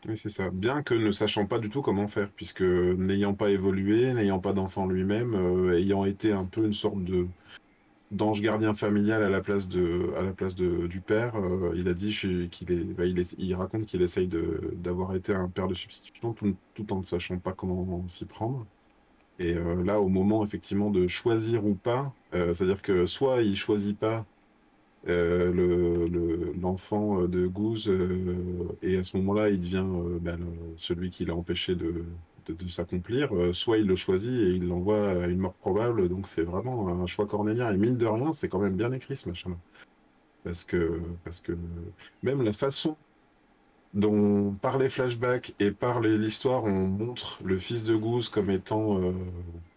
Oui, c'est ça. Bien que ne sachant pas du tout comment faire, puisque n'ayant pas évolué, n'ayant pas d'enfant lui-même, euh, ayant été un peu une sorte de d'ange gardien familial à la place de, à la place de, du père. Euh, il a dit qu'il est, bah, il, il raconte qu'il essaye d'avoir été un père de substitution tout, tout en ne sachant pas comment s'y prendre. Et euh, là, au moment effectivement de choisir ou pas, euh, c'est-à-dire que soit il choisit pas euh, le, l'enfant de Goose et à ce moment-là, il devient bah, celui qui l'a empêché de, de, s'accomplir, soit il le choisit et il l'envoie à une mort probable. Donc c'est vraiment un choix cornélien. Et mine de rien, c'est quand même bien écrit ce machin-là. Parce que, parce que même la façon dont par les flashbacks et par l'histoire, on montre le fils de Goose comme étant euh,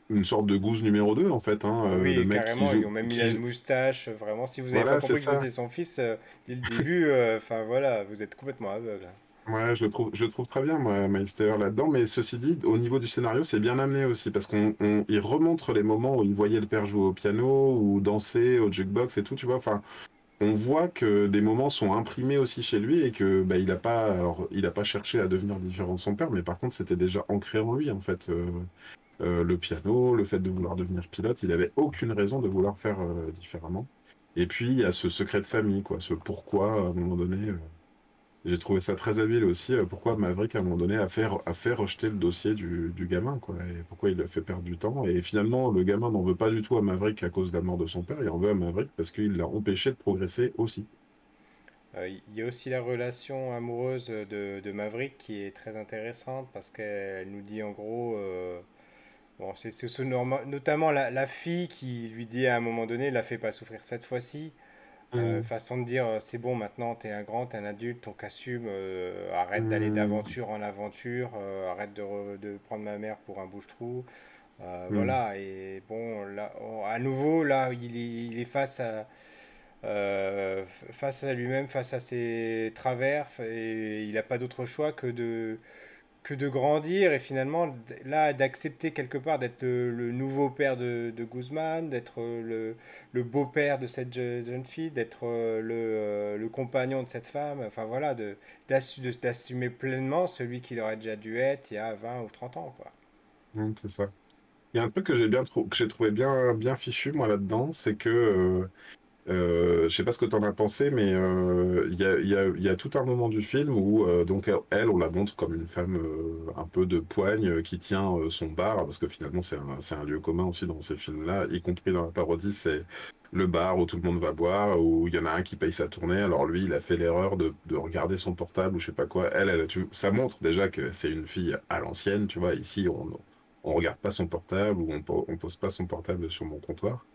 une sorte de Goose numéro 2 en fait. Hein, euh, oui, le mec carrément, ils ont même mis la moustache. Vraiment, si vous avez pas compris que c'était son fils euh, dès le début, enfin voilà, vous êtes complètement aveugle. Ouais, je le trouve, je trouve très bien, moi, là-dedans. Mais ceci dit, au niveau du scénario, c'est bien amené aussi parce qu'on remontre les moments où il voyait le père jouer au piano ou danser au jukebox et tout, tu vois. Enfin, on voit que des moments sont imprimés aussi chez lui et que bah, il n'a pas, il a pas cherché à devenir différent de son père, mais par contre c'était déjà ancré en lui en fait. Euh, euh, le piano, le fait de vouloir devenir pilote, il avait aucune raison de vouloir faire euh, différemment. Et puis il y a ce secret de famille, quoi, ce pourquoi à un moment donné. J'ai trouvé ça très habile aussi. Euh, pourquoi Maverick, à un moment donné, a fait, rejeter le dossier du, gamin, pourquoi il a fait perdre du temps. Et finalement, le gamin n'en veut pas du tout à Maverick à cause de la mort de son père. Il en veut à Maverick parce qu'il l'a empêché de progresser aussi. Euh, il y a aussi la relation amoureuse de, Maverick qui est très intéressante parce qu'elle nous dit en gros. Euh, bon, c'est notamment la, la, fille qui lui dit à un moment donné la fait pas souffrir cette fois-ci. Euh, mm. façon de dire, c'est bon, maintenant t'es un grand, t'es un adulte, donc assume, euh, arrête d'aller mm. d'aventure en aventure, arrête de, de, prendre ma mère pour un bouche-trou. Mm. Voilà, et bon, là, à nouveau, là, il est, il est face à, face à lui-même, face à ses travers, et il n'a pas d'autre choix que de, que de grandir et finalement là d'accepter quelque part d'être le, nouveau père de, Guzman, d'être le, le beau-père de cette jeune fille, d'être le, euh, le, compagnon de cette femme, enfin voilà, d'assumer pleinement celui qu'il aurait déjà dû être il y a 20 ou 30 ans. Quoi. c'est ça. Il y a un truc que j'ai bien que j'ai trouvé bien, bien fichu moi là-dedans, c'est que euh, euh, je sais pas ce que tu en as pensé, mais euh, il y, a, tout un moment du film où euh, donc elle, on la montre comme une femme euh, un peu de poigne qui tient son bar, parce que finalement c'est un, lieu commun aussi dans ces films-là, y compris dans la parodie, c'est le bar où tout le monde va boire, où il y en a un qui paye sa tournée. Alors lui, il a fait l'erreur de, de, regarder son portable ou je sais pas quoi. Elle, ça montre déjà que c'est une fille à l'ancienne, tu vois. Ici, on on regarde pas son portable ou on, on pose pas son portable sur mon comptoir.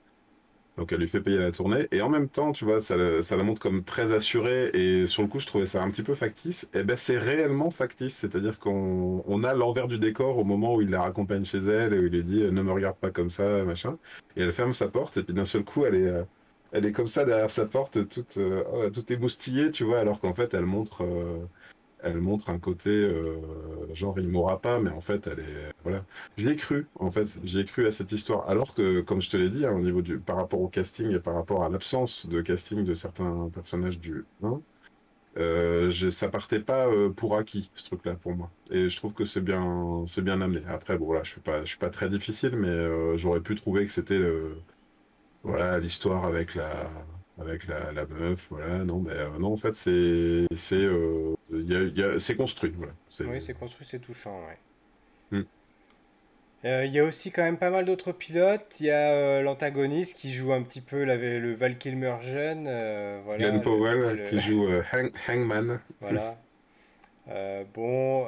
Donc elle lui fait payer la tournée. Et en même temps, tu vois, ça, la montre comme très assurée. Et sur le coup, je trouvais ça un petit peu factice. Et ben c'est réellement factice. C'est-à-dire qu'on on a l'envers du décor au moment où il la raccompagne chez elle et où il lui dit ne me regarde pas comme ça, machin. Et elle ferme sa porte. Et puis d'un seul coup, elle est, euh, elle est comme ça derrière sa porte, toute, euh, oh, toute émoustillée, tu vois, alors qu'en fait, elle montre. Euh, elle montre un côté euh, genre il mourra pas, mais en fait elle est voilà. J'y ai cru en fait, j'y ai cru à cette histoire. Alors que comme je te l'ai dit, hein, au niveau du par rapport au casting et par rapport à l'absence de casting de certains personnages du 1, euh, ça partait pas euh, pour acquis ce truc-là pour moi. Et je trouve que c'est bien c'est bien amené. Après bon voilà, je suis pas je suis pas très difficile, mais j'aurais pu trouver que c'était voilà l'histoire avec la avec la, la, meuf, voilà, non, mais euh, non, en fait, c'est c'est euh, c'est construit, voilà. Oui, c'est construit, c'est touchant, ouais. Hmm. Euh, il y a aussi quand même pas mal d'autres pilotes. Il y a l'antagoniste qui joue un petit peu la, le Val Kilmer jeune. voilà, Glenn Powell qui joue Hangman. Voilà. Bon.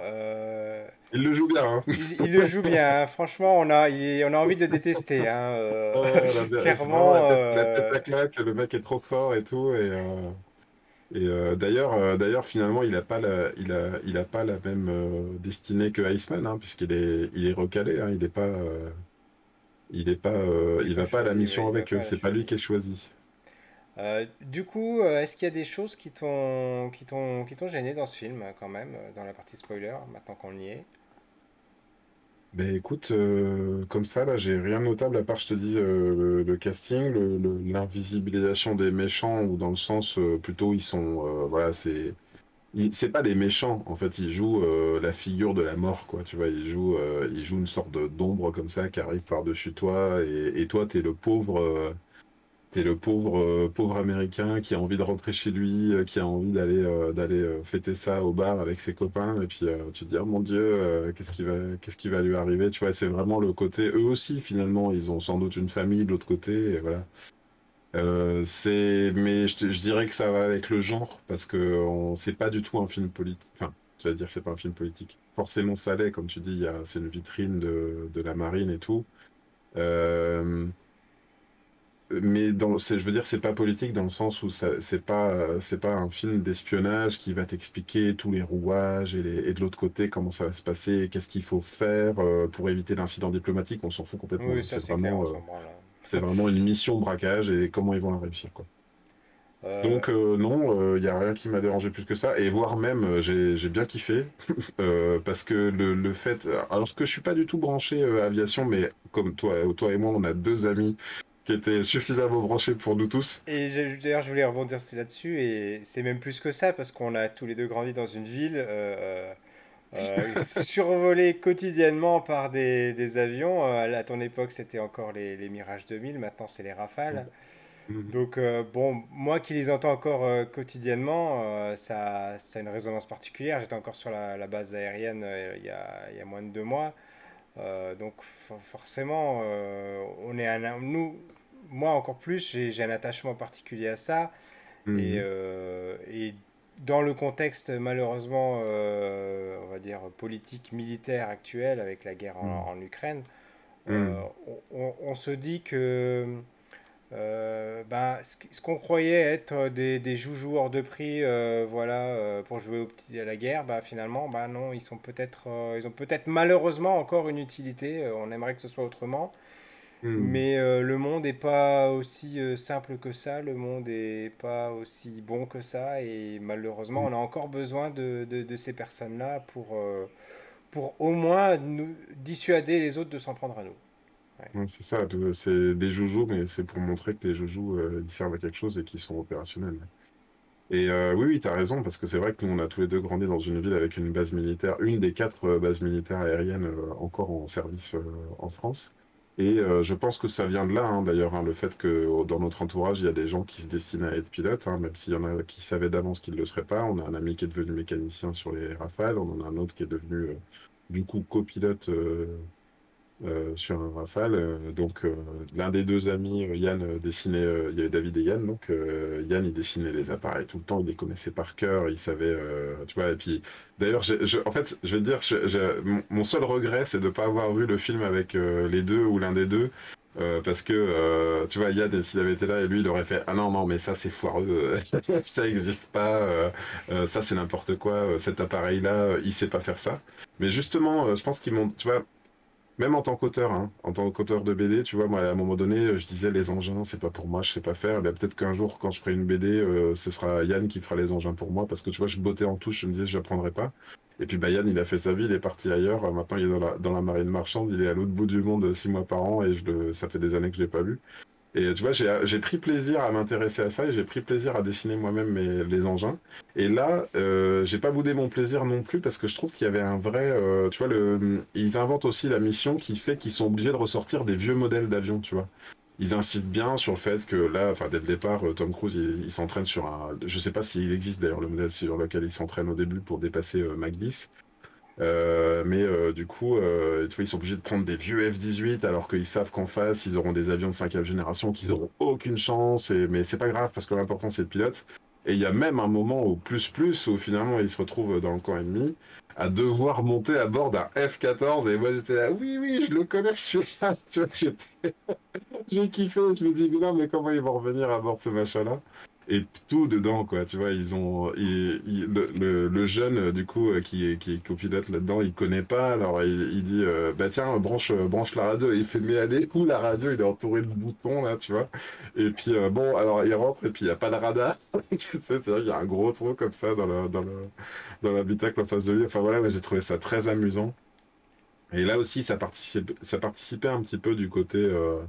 Il le joue bien. Hein. Il, le joue bien. Hein. Franchement, on a, on a envie de le détester. Hein. Euh, oh, *laughs* clairement. La tête, la claque, le mec est trop fort et tout. Et, euh, et euh, d'ailleurs, d'ailleurs, finalement, il n'a pas, la, il a, il a pas la même destinée que Iceman, hein, puisqu'il est, il est recalé. Il n'est pas. il est pas, il va pas à la mission avec eux. C'est pas lui qui est choisi. Du coup, est-ce qu'il y a des choses qui t'ont qui t'ont qui t'ont gêné dans ce film quand même, dans la partie spoiler, maintenant qu'on y est? Ben écoute, euh, comme ça, là, j'ai rien de notable à part, je te dis, euh, le, casting, l'invisibilisation des méchants, ou dans le sens, euh, plutôt, ils sont, voilà, c'est, c'est pas des méchants, en fait, ils jouent la figure de la mort, quoi, tu vois, ils jouent, ils jouent une sorte d'ombre comme ça qui arrive par-dessus toi, et, et toi, t'es le pauvre, t'es le pauvre, pauvre américain qui a envie de rentrer chez lui, qui a envie d'aller d'aller fêter ça au bar avec ses copains, et puis tu te dis, oh mon Dieu, qu'est-ce qui va, qu'est-ce qui va lui arriver, tu vois, c'est vraiment le côté, eux aussi, finalement, ils ont sans doute une famille de l'autre côté, voilà. c'est, mais je, dirais que ça va avec le genre parce que on, c'est pas du tout un film politique. Enfin, tu vas dire c'est pas un film politique. Forcément, ça l'est, comme tu dis, c'est une vitrine de, de, la marine et tout. Euh, mais dans, je veux dire, c'est pas politique dans le sens où c'est pas, c'est pas un film d'espionnage qui va t'expliquer tous les rouages et, les, et de l'autre côté comment ça va se passer, qu'est-ce qu'il faut faire euh, pour éviter l'incident diplomatique. On s'en fout complètement. Oui, c'est vraiment, euh, c'est vraiment une mission braquage et comment ils vont la réussir, quoi. Euh, Donc non, il n'y a rien qui m'a dérangé plus que ça. Et voire même, j'ai bien kiffé. *laughs* parce que le, le, fait... Alors que je suis pas du tout branché aviation, mais comme toi, toi et moi, on a deux amis qui était suffisamment branché pour nous tous. Et d'ailleurs, je voulais rebondir là-dessus, et c'est même plus que ça, parce qu'on a tous les deux grandi dans une ville euh, euh, *laughs* survolée quotidiennement par des, des avions. Euh, à ton époque, c'était encore les, les, Mirage 2000, maintenant c'est les Rafales. Mm. Donc, bon, moi qui les entends encore quotidiennement, ça, ça a une résonance particulière. J'étais encore sur la, la base aérienne il y, a, il, y a, moins de deux mois. donc forcément, on est un, nous, moi encore plus, j'ai un attachement particulier à ça. Mhm. Et, euh, et, dans le contexte malheureusement, euh, on va dire politique militaire actuel avec la guerre en, mhm. Ukraine, euh, mhm. on, se dit que ben, ce, qu'on croyait être des, des, joujoux hors de prix, voilà, pour jouer au petit, à la guerre, bah, finalement, bah, non, ils sont peut-être, ils ont peut-être malheureusement encore une utilité. on aimerait que ce soit autrement. Hmm. Mais euh, le monde n'est pas aussi euh, simple que ça, le monde n'est pas aussi bon que ça, et malheureusement, hmm. on a encore besoin de, de, ces personnes-là pour, euh, pour au moins nous, dissuader les autres de s'en prendre à nous. c'est ça, c'est des joujoux, mais c'est pour montrer que les joujoux, ils servent à quelque chose et qu'ils sont opérationnels. Et oui, oui, tu as raison, parce que c'est vrai que nous, on a tous les deux grandi dans une ville avec une base militaire, une des quatre bases militaires aériennes encore en service en France. Et euh, je pense que ça vient de là, hein, d'ailleurs, hein, le fait que dans notre entourage, il y a des gens qui se destinent à être pilotes, hein, même s'il y en a qui savaient d'avance qu'ils ne le seraient pas. On a un ami qui est devenu mécanicien sur les Rafales, on en a un autre qui est devenu, euh, du coup, copilote euh, euh, sur un Rafale. Euh, donc, euh, l'un des deux amis, Yann, dessinait. il y avait David et Yann. Donc, Yann, il dessinait les appareils tout le temps. Il les connaissait par cœur. Il savait. tu vois, et puis, d'ailleurs, en fait, je vais te dire, mon seul regret, c'est de ne pas avoir vu le film avec les deux ou l'un des deux. parce que tu vois Yann s'il avait été là et lui il aurait fait ah non non mais ça c'est foireux *laughs* ça n'existe pas ça c'est n'importe quoi cet appareil là il sait pas faire ça mais justement je pense qu'ils m'ont tu vois même en tant qu'auteur, hein, en tant qu'auteur de BD, tu vois, moi, à un moment donné, je disais les engins, c'est pas pour moi, je sais pas faire. Mais peut-être qu'un jour, quand je ferai une BD, euh, ce sera Yann qui fera les engins pour moi, parce que tu vois, je bottais en touche, je me disais, j'apprendrai pas. Et puis, bah, Yann, il a fait sa vie, il est parti ailleurs. Maintenant, il est dans la, dans la marine marchande, il est à l'autre bout du monde six mois par an, et je le, ça fait des années que je l'ai pas vu. Et tu vois, j'ai pris plaisir à m'intéresser à ça et j'ai pris plaisir à dessiner moi-même les engins. Et là, euh, j'ai pas boudé mon plaisir non plus parce que je trouve qu'il y avait un vrai. Euh, tu vois, le, ils inventent aussi la mission qui fait qu'ils sont obligés de ressortir des vieux modèles d'avions, tu vois. Ils insistent bien sur le fait que là, enfin, dès le départ, euh, Tom Cruise, il, s'entraîne sur un. Je sais pas s'il existe d'ailleurs le modèle sur lequel il s'entraîne au début pour dépasser Mach 10. Euh, mais euh, du coup, euh, ils sont obligés de prendre des vieux F-18 alors qu'ils savent qu'en face, ils auront des avions de cinquième génération qu'ils n'auront aucune chance. Et... Mais c'est pas grave parce que l'important, c'est le pilote. Et il y a même un moment au plus plus où finalement ils se retrouvent dans le camp ennemi à devoir monter à bord d'un F-14 et moi j'étais là oui oui je le connais celui-là *laughs* *laughs* j'ai kiffé je me dis mais non mais comment ils vont revenir à bord de ce machin là et tout dedans quoi tu vois ils ont le, jeune du coup euh, qui qui est copilote là-dedans il connaît pas alors il, dit euh, bah tiens branche branche la radio il fait mais allez où la radio il est entouré de boutons là tu vois. Et puis euh, bon alors il rentre et puis il y a pas de radar. *laughs* C'est-à-dire il y a un gros trou comme ça dans le dans le dans l'habitacle en face de lui. Enfin voilà j'ai trouvé ça très amusant. Et là aussi ça participait un petit peu du côté euh,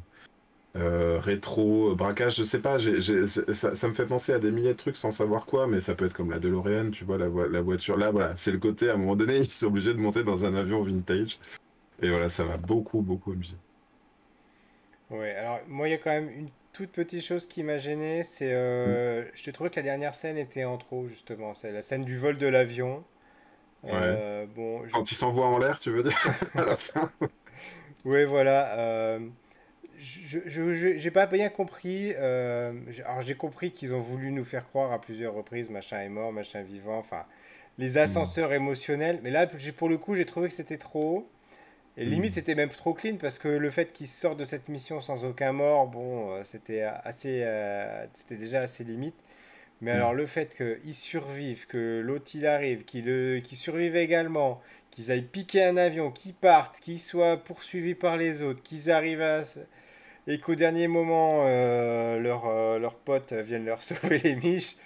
rétro, braquage, je sais pas, ça, me fait penser à des milliers de trucs sans savoir quoi, mais ça peut être comme la DeLorean, tu vois, la, la voiture. Là, voilà, c'est le côté, à un moment donné, *laughs* ils sont obligés de monter dans un avion vintage. Et voilà, ça m'a beaucoup, beaucoup amusé. Ouais, alors moi, il y a quand même une toute petite chose qui m'a gêné, c'est. Euh, Je trouvais que la dernière scène était en trop, justement. C'est la scène du vol de l'avion. Euh, bon, Quand il s'envoie en l'air, tu veux dire *laughs* À la fin *laughs* Oui, voilà. Je n'ai pas bien compris. Euh, alors, j'ai compris qu'ils ont voulu nous faire croire à plusieurs reprises machin est mort, machin vivant. Enfin, les hmm. ascenseurs émotionnels. Mais là, pour le coup, j'ai trouvé que c'était trop. Et limite, hmm. c'était même trop clean parce que le fait qu'ils sortent de cette mission sans aucun mort, bon, euh, c'était assez, euh, c'était déjà assez limite. Mais hmm. alors, le fait qu'ils survivent, que l'autre il arrive, qu'ils survivent également, qu'ils aillent piquer un avion, qu'ils partent, qu'ils soient poursuivis par les autres, qu'ils arrivent à. Et qu'au dernier moment, euh, leurs potes viennent leur *laughs* sauver les miches.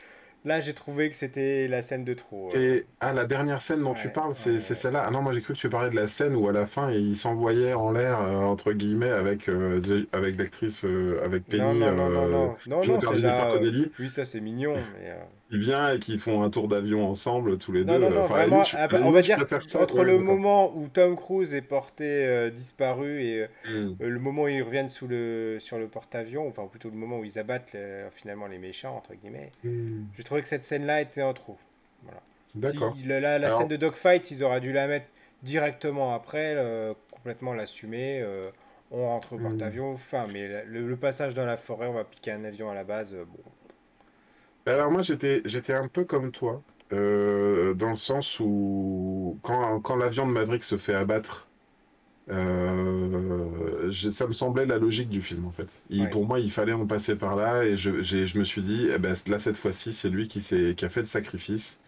Là, j'ai trouvé que c'était la scène de trop. C'est ah la dernière scène dont tu parles, c'est celle-là. Ah non, moi j'ai cru que tu parlais de la scène où à la fin il s'envoyait en l'air euh, entre guillemets avec euh, avec l'actrice euh, avec Penny. Non non non non non non, non là, Oui, ça c'est mignon. Mais, il vient et qu'ils font un tour d'avion ensemble tous les deux. Non, non, vraiment, on va dire entre le moment où Tom Cruise est porté euh, disparu et euh, hmm. le moment où ils reviennent sous le, sur le porte-avions, enfin plutôt le moment où ils abattent finalement les méchants, entre guillemets, hmm. j'ai trouvé que cette scène-là était en trop. Voilà. D'accord. la, la scène de dogfight, ils auraient dû la mettre directement après, complètement l'assumer. Euh, on rentre au hmm. porte-avions, enfin, mais le, le, passage dans la forêt, on va piquer un avion à la base, bon alors moi j'étais j'étais un peu comme toi, euh, dans le sens où quand, quand l'avion de Maverick se fait abattre, euh, ça me semblait la logique du film en fait. Pour moi il fallait en passer par là et je, je me suis dit, eh ben, là cette fois-ci c'est lui qui, qui a fait le sacrifice.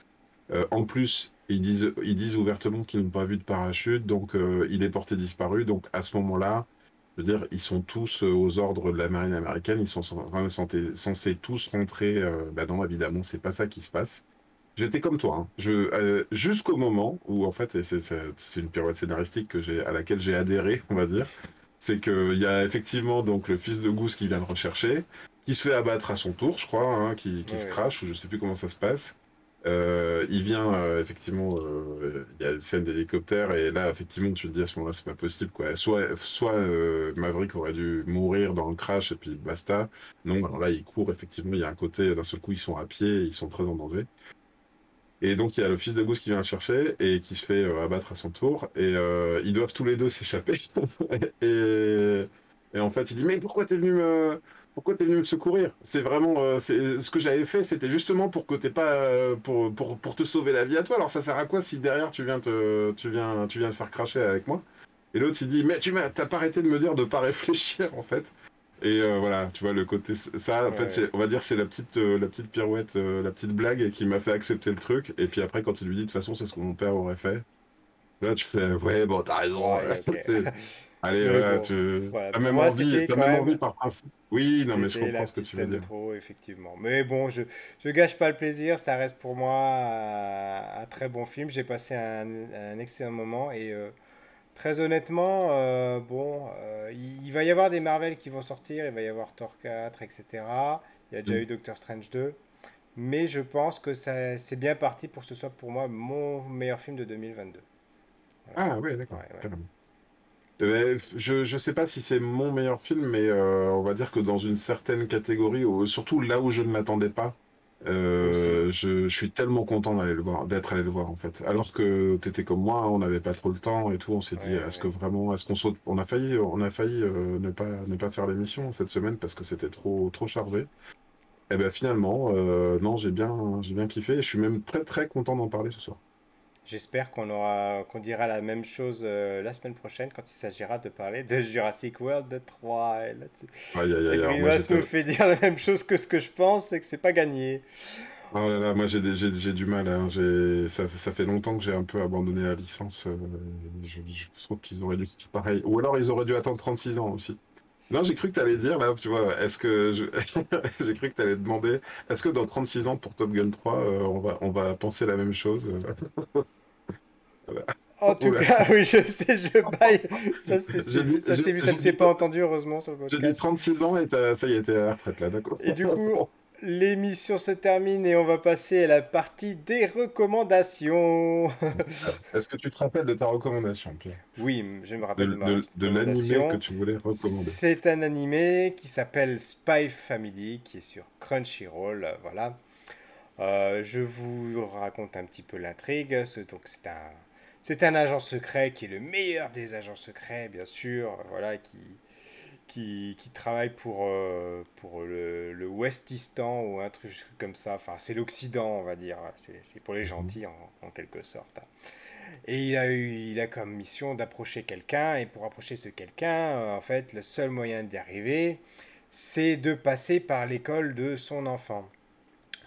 Euh, en plus, ils disent, ils disent ouvertement qu'ils n'ont pas vu de parachute, donc il est porté disparu. Donc à ce moment-là, je veux dire, ils sont tous euh, aux ordres de la marine américaine, ils sont censés, tous rentrer. Euh, bah non, évidemment, c'est pas ça qui se passe. J'étais comme toi, hein. je, euh, jusqu'au moment où, en fait, c'est une pirouette scénaristique que j'ai, à laquelle j'ai adhéré, *laughs* on va dire, c'est qu'il y a effectivement donc le fils de Goose qui vient le rechercher, qui se fait abattre à son tour, je crois, hein, qui, qui se crache, ou je sais plus comment ça se passe. Euh, il vient euh, effectivement, euh, il y a une scène d'hélicoptère et là effectivement tu te dis à ce moment-là c'est pas possible quoi. Soit, soit Maverick aurait dû mourir dans le crash et puis basta. Non, alors là il court effectivement, il y a un côté d'un seul coup ils sont à pied, ils sont très en danger. Et donc il y a le fils de Goose qui vient le chercher et qui se fait abattre à son tour et ils doivent tous les deux *laughs* s'échapper. et, et en fait il dit mais pourquoi t'es venu me pourquoi t'es venu me secourir? C'est vraiment euh, ce que j'avais fait, c'était justement pour que t'es pas euh, pour, pour, pour, te sauver la vie à toi. Alors ça sert à quoi si derrière tu viens te tu viens tu viens te faire cracher avec moi? Et l'autre il dit mais tu m'as t'as pas arrêté de me dire de pas *laughs* réfléchir en fait. Et euh, voilà, tu vois le côté ça en fait on va dire c'est la petite la petite pirouette la petite blague qui m'a fait accepter le truc et puis après quand il lui dit de toute façon c'est ce que mon père aurait fait. Là tu fais ouais bon t'as raison. *laughs* Allez, voilà, tu as même, envie, as même envie par principe. Oui, non, mais je comprends ce que tu veux dire. trop, effectivement. Mais bon, je ne gâche pas le plaisir. Ça reste pour moi un, très bon film. J'ai passé un, excellent moment. Et euh, très honnêtement, euh, bon, euh, il, va y avoir des Marvel qui vont sortir. Il va y avoir Thor 4, etc. Il y a déjà mm. eu Doctor Strange 2. Mais je pense que c'est bien parti pour que ce soit pour moi mon meilleur film de 2022. Ah, oui, d'accord. Euh, je ne sais pas si c'est mon meilleur film, mais euh, on va dire que dans une certaine catégorie, surtout là où je ne m'attendais pas, euh, je, suis tellement content d'aller le voir, d'être allé le voir en fait. Alors que tu étais comme moi, on n'avait pas trop le temps et tout, on s'est dit, est-ce que vraiment, est-ce qu'on saute On a failli, on a failli ne pas ne pas faire l'émission cette semaine parce que c'était trop trop chargé. Et eh ben finalement, non, j'ai bien j'ai bien kiffé. Et je suis même très très content d'en parler ce soir. J'espère qu'on aura, qu'on dira la même chose euh, la semaine prochaine quand il s'agira de parler de Jurassic World 3. Et là, tu... il va se me fait dire la même chose que ce que je pense, c'est que c'est pas gagné. Oh là là, moi j'ai du mal. Hein. Ça, ça, fait longtemps que j'ai un peu abandonné la licence. Euh, je, je, trouve qu'ils auraient dû pareil. Ou alors ils auraient dû attendre 36 ans aussi. Non, j'ai cru que tu allais dire, là, tu vois, est-ce que. *laughs* j'ai cru que tu allais demander, est-ce que dans 36 ans pour Top Gun 3, euh, on, va, on va penser la même chose *laughs* En tout cas, *laughs* oui, je sais, je baille. Ça, c'est, ça, ça ne s'est pas entendu, heureusement, sur le podcast. J'ai dit 36 ans et ça y est, t'es à la retraite, là, d'accord. Et du coup, l'émission se termine et on va passer à la partie des recommandations. *laughs* Est-ce que tu te rappelles de ta recommandation, Pierre Oui, je me rappelle de, de, ma de, de l'animé recommandation. que tu voulais recommander. C'est un animé qui s'appelle Spy Family, qui est sur Crunchyroll, voilà. Euh, je vous raconte un petit peu l'intrigue. C'est- Donc c'est un, c'est un agent secret qui est le meilleur des agents secrets, bien sûr, voilà, qui, qui, qui travaille pour, euh, pour le, le Westistan ou un truc comme ça. Enfin, c'est l'Occident, on va dire. C'est pour les Mhm. gentils en, en quelque sorte. Et il a eu, il a comme mission d'approcher quelqu'un. Et pour approcher ce quelqu'un, euh, en fait, le seul moyen d'y arriver, c'est de passer par l'école de son enfant.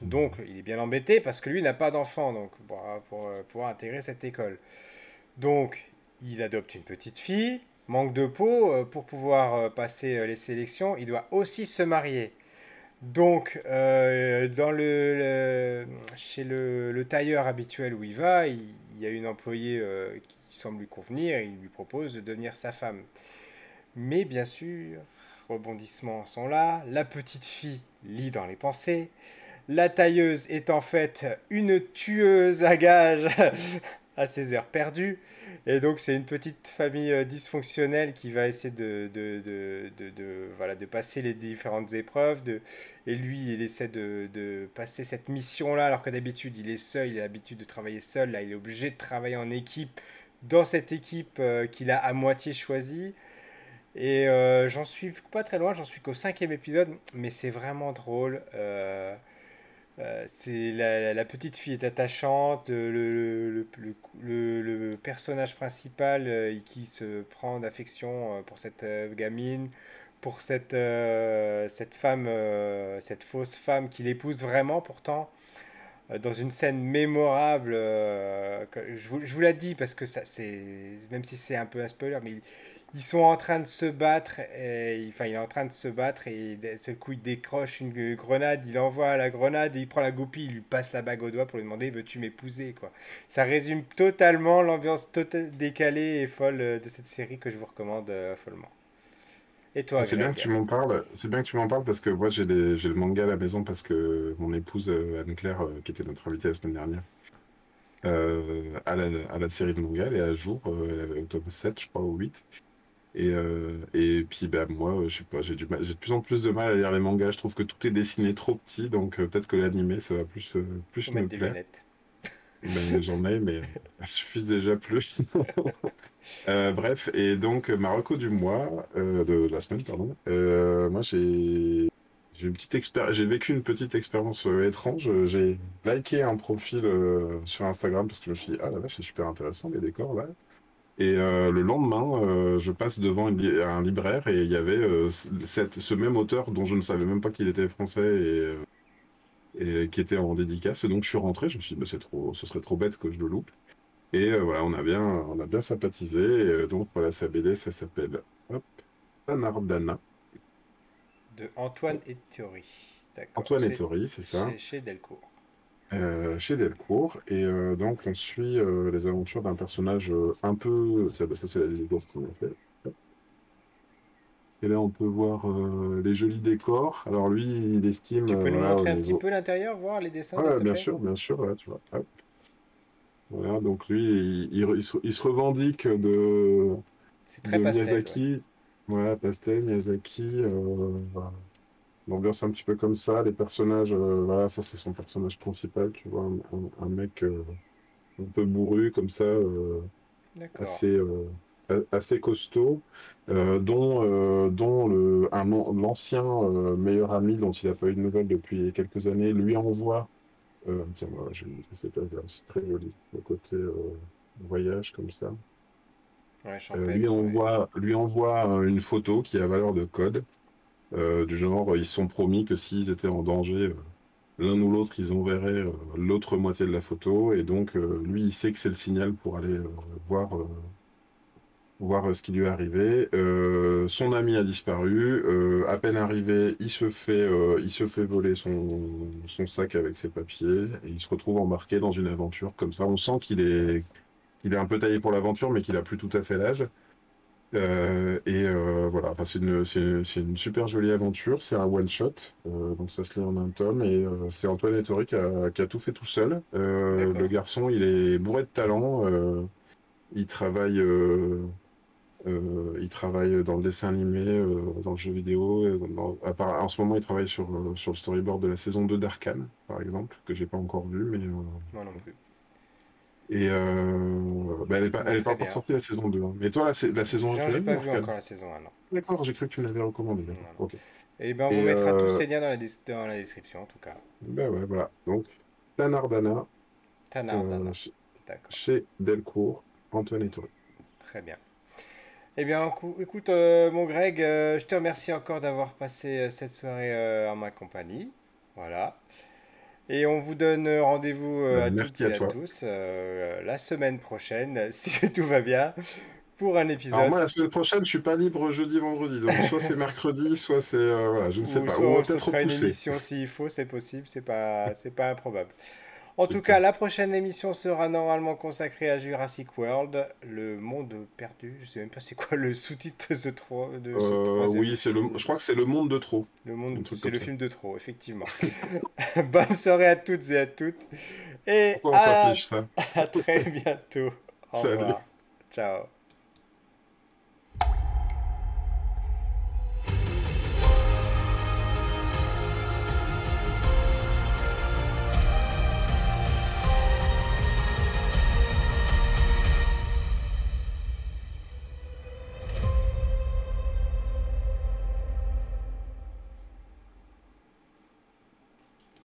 Donc, il est bien embêté parce que lui n'a pas d'enfant donc pour, pour, euh, pouvoir intégrer cette école. Donc, il adopte une petite fille. Manque de peau, euh, pour pouvoir euh, passer euh, les sélections, il doit aussi se marier. Donc, dans le, chez le, le tailleur habituel où il va, il, y a une employée qui semble lui convenir et il lui propose de devenir sa femme. Mais bien sûr, rebondissements sont là. La petite fille lit dans les pensées. La tailleuse est en fait une tueuse à gages *laughs* à ses heures perdues. Et donc c'est une petite famille euh, dysfonctionnelle qui va essayer de, de, de, de- voilà, de passer les différentes épreuves. De, et lui, il essaie de, passer cette mission-là, alors que d'habitude il est seul, il a l'habitude de travailler seul. Là, il est obligé de travailler en équipe, dans cette équipe euh, qu'il a à moitié choisie. Et euh, j'en suis pas très loin, j'en suis qu'au cinquième épisode, mais c'est vraiment drôle. Euh, c'est la, petite fille est attachante, le, le, le- le- personnage principal euh, qui se prend d'affection euh, pour cette euh, gamine, pour cette, euh, cette femme, euh, cette fausse femme qu'il épouse vraiment pourtant, euh, dans une scène mémorable. euh, je vous, je vous la dis parce que ça, c'est, même si c'est un peu un spoiler, mais ils sont en train de se battre, et, enfin il est en train de se battre et d'un seul coup il décroche une grenade, il envoie la grenade et il prend la goupille, il lui passe la bague au doigt pour lui demander veux-tu m'épouser quoi. Ça résume totalement l'ambiance tota- décalée et folle euh, de cette série que je vous recommande euh, follement. Et toi, C'est bien que tu m'en parles. C'est bien que tu m'en parles parce que moi j'ai le manga à la maison parce que mon épouse euh, Anne-Claire, qui était notre invitée la semaine dernière, euh, à la, à la série de manga, elle est à jour, euh, elle est au tome 7, je crois, ou 8. Et, euh, et puis bah, moi, euh, je sais pas, j'ai du mal- j'ai de plus en plus de mal à lire les mangas. Je trouve que tout est dessiné trop petit, donc euh, peut-être que l'animé, ça va plus, euh, plus me plaire. Ben, j'en ai, mais *laughs* *laughs* elles suffisent déjà plus. *laughs* Bref, et donc ma reco du mois, de la semaine, pardon. Moi, j'ai j'ai une petite expéri- j'ai vécu une petite expérience euh, étrange. J'ai liké un profil euh, sur Instagram parce que je me suis dit, ah la vache, c'est super intéressant les décors là. Et euh, le lendemain, euh, je passe devant li- un libraire et il y avait euh, cette, ce même auteur dont je ne savais même pas qu'il était français et, et qui était en dédicace. Et donc je suis rentré, je me suis dit, bah, c'est trop, ce serait trop bête que je le loupe. Et voilà, on a bien, on a bien sympathisé. Et, donc voilà, sa BD, ça s'appelle Tanardana. De Antoine Ettori. D'accord. Antoine Ettori, c'est ça, chez Delcourt. Euh, chez Delcourt. Et euh, donc on suit euh, les aventures d'un personnage un peu. Ça, bah, ça, c'est la dédicace qu'on a fait. Et là, on peut voir les jolis décors. Alors lui, il estime. Tu peux nous voilà, montrer un petit peu l'intérieur, voir les dessins, Ouais, bien sûr, bien sûr, là, tu vois. Hop. Voilà, donc lui, il, il- il se, il se revendique de, C'est très de pastel, ouais. Miyazaki. Voilà, pastel, Miyazaki. voilà. L'ambiance un petit peu comme ça. Les personnages, euh, voilà, ça c'est son personnage principal, tu vois, un, un- un mec euh, un peu bourru comme ça, euh, assez, assez costaud, dont, dont le, un, an- l'ancien meilleur ami dont il n'a pas eu de nouvelles depuis quelques années lui envoie. Tiens, moi, vous montrer cette page c'est très joli, le côté voyage comme ça. Ouais, lui ouais. envoie, lui envoie une photo qui a valeur de code, du genre, euh, ils sont promis que s'ils étaient en danger, euh, l'un ou l'autre, ils enverraient euh, l'autre moitié de la photo, et donc euh, lui, il sait que c'est le signal pour aller euh, voir, euh, voir euh, ce qui lui est arrivé. Euh, son ami a disparu, euh, à peine arrivé, il se fait, euh, il se fait voler son, sac avec ses papiers, et il se retrouve embarqué dans une aventure comme ça. On sent qu'il est, est un peu taillé pour l'aventure, mais qu'il a plus tout à fait l'âge. Euh, et euh, voilà, enfin, c'est une, super jolie aventure. C'est un one-shot, euh, donc ça se lit en un tome. Et c'est Antoine Ettori qui a, qui a tout fait tout seul. Le garçon, il est bourré de talent. il travaille, il travaille dans le dessin animé, dans le jeu vidéo. et dans- à part- en ce moment, il travaille sur, sur le storyboard de la saison 2 d'Arcane, par exemple, que j'ai pas encore vu, mais Moi non plus. Et euh, bah, elle est pas, elle est pas encore sortie la saison 2. hein. Mais toi, la, sa- la saison 1, J'ai tu l'as pas vu encore la saison 1, non. D'accord, j'ai cru que tu me l'avais recommandé. Non, non. Et ben, on vous Et mettra tous euh, ces liens dans la, dis- dans la description, en tout cas. ben ouais, voilà. Donc, Tanardana, Tanardana. euh, ch- D'accord. chez Delcourt, Antoine Ettori. Très bien. Eh bien, cou- écoute, euh, mon Greg, je te remercie encore d'avoir passé cette soirée en ma compagnie. Voilà. Et on vous donne euh, rendez-vous euh, à toutes et à tous euh, la semaine prochaine, *laughs* si tout va bien, pour un Alors épisode moi, la semaine prochaine, je suis pas libre jeudi, vendredi. Donc, soit c'est *laughs* mercredi, soit c'est... euh, voilà, je ne sais où pas. soit Ou on on peut-être fera une émission s'il faut, c'est possible, c'est pas, c'est pas improbable. En tout cas, la prochaine émission sera normalement consacrée à Jurassic World, le monde perdu. Je sais même pas c'est quoi le sous-titre de ce, tro- de ce Euh, troisième oui, c'est le... je crois que c'est Le Monde de Trop. Le monde, c'est le ça. film de trop, effectivement. *laughs* Bonne soirée à toutes et à toutes. Et Pourquoi on à, ça? à très bientôt. Au Salut. revoir. Ciao.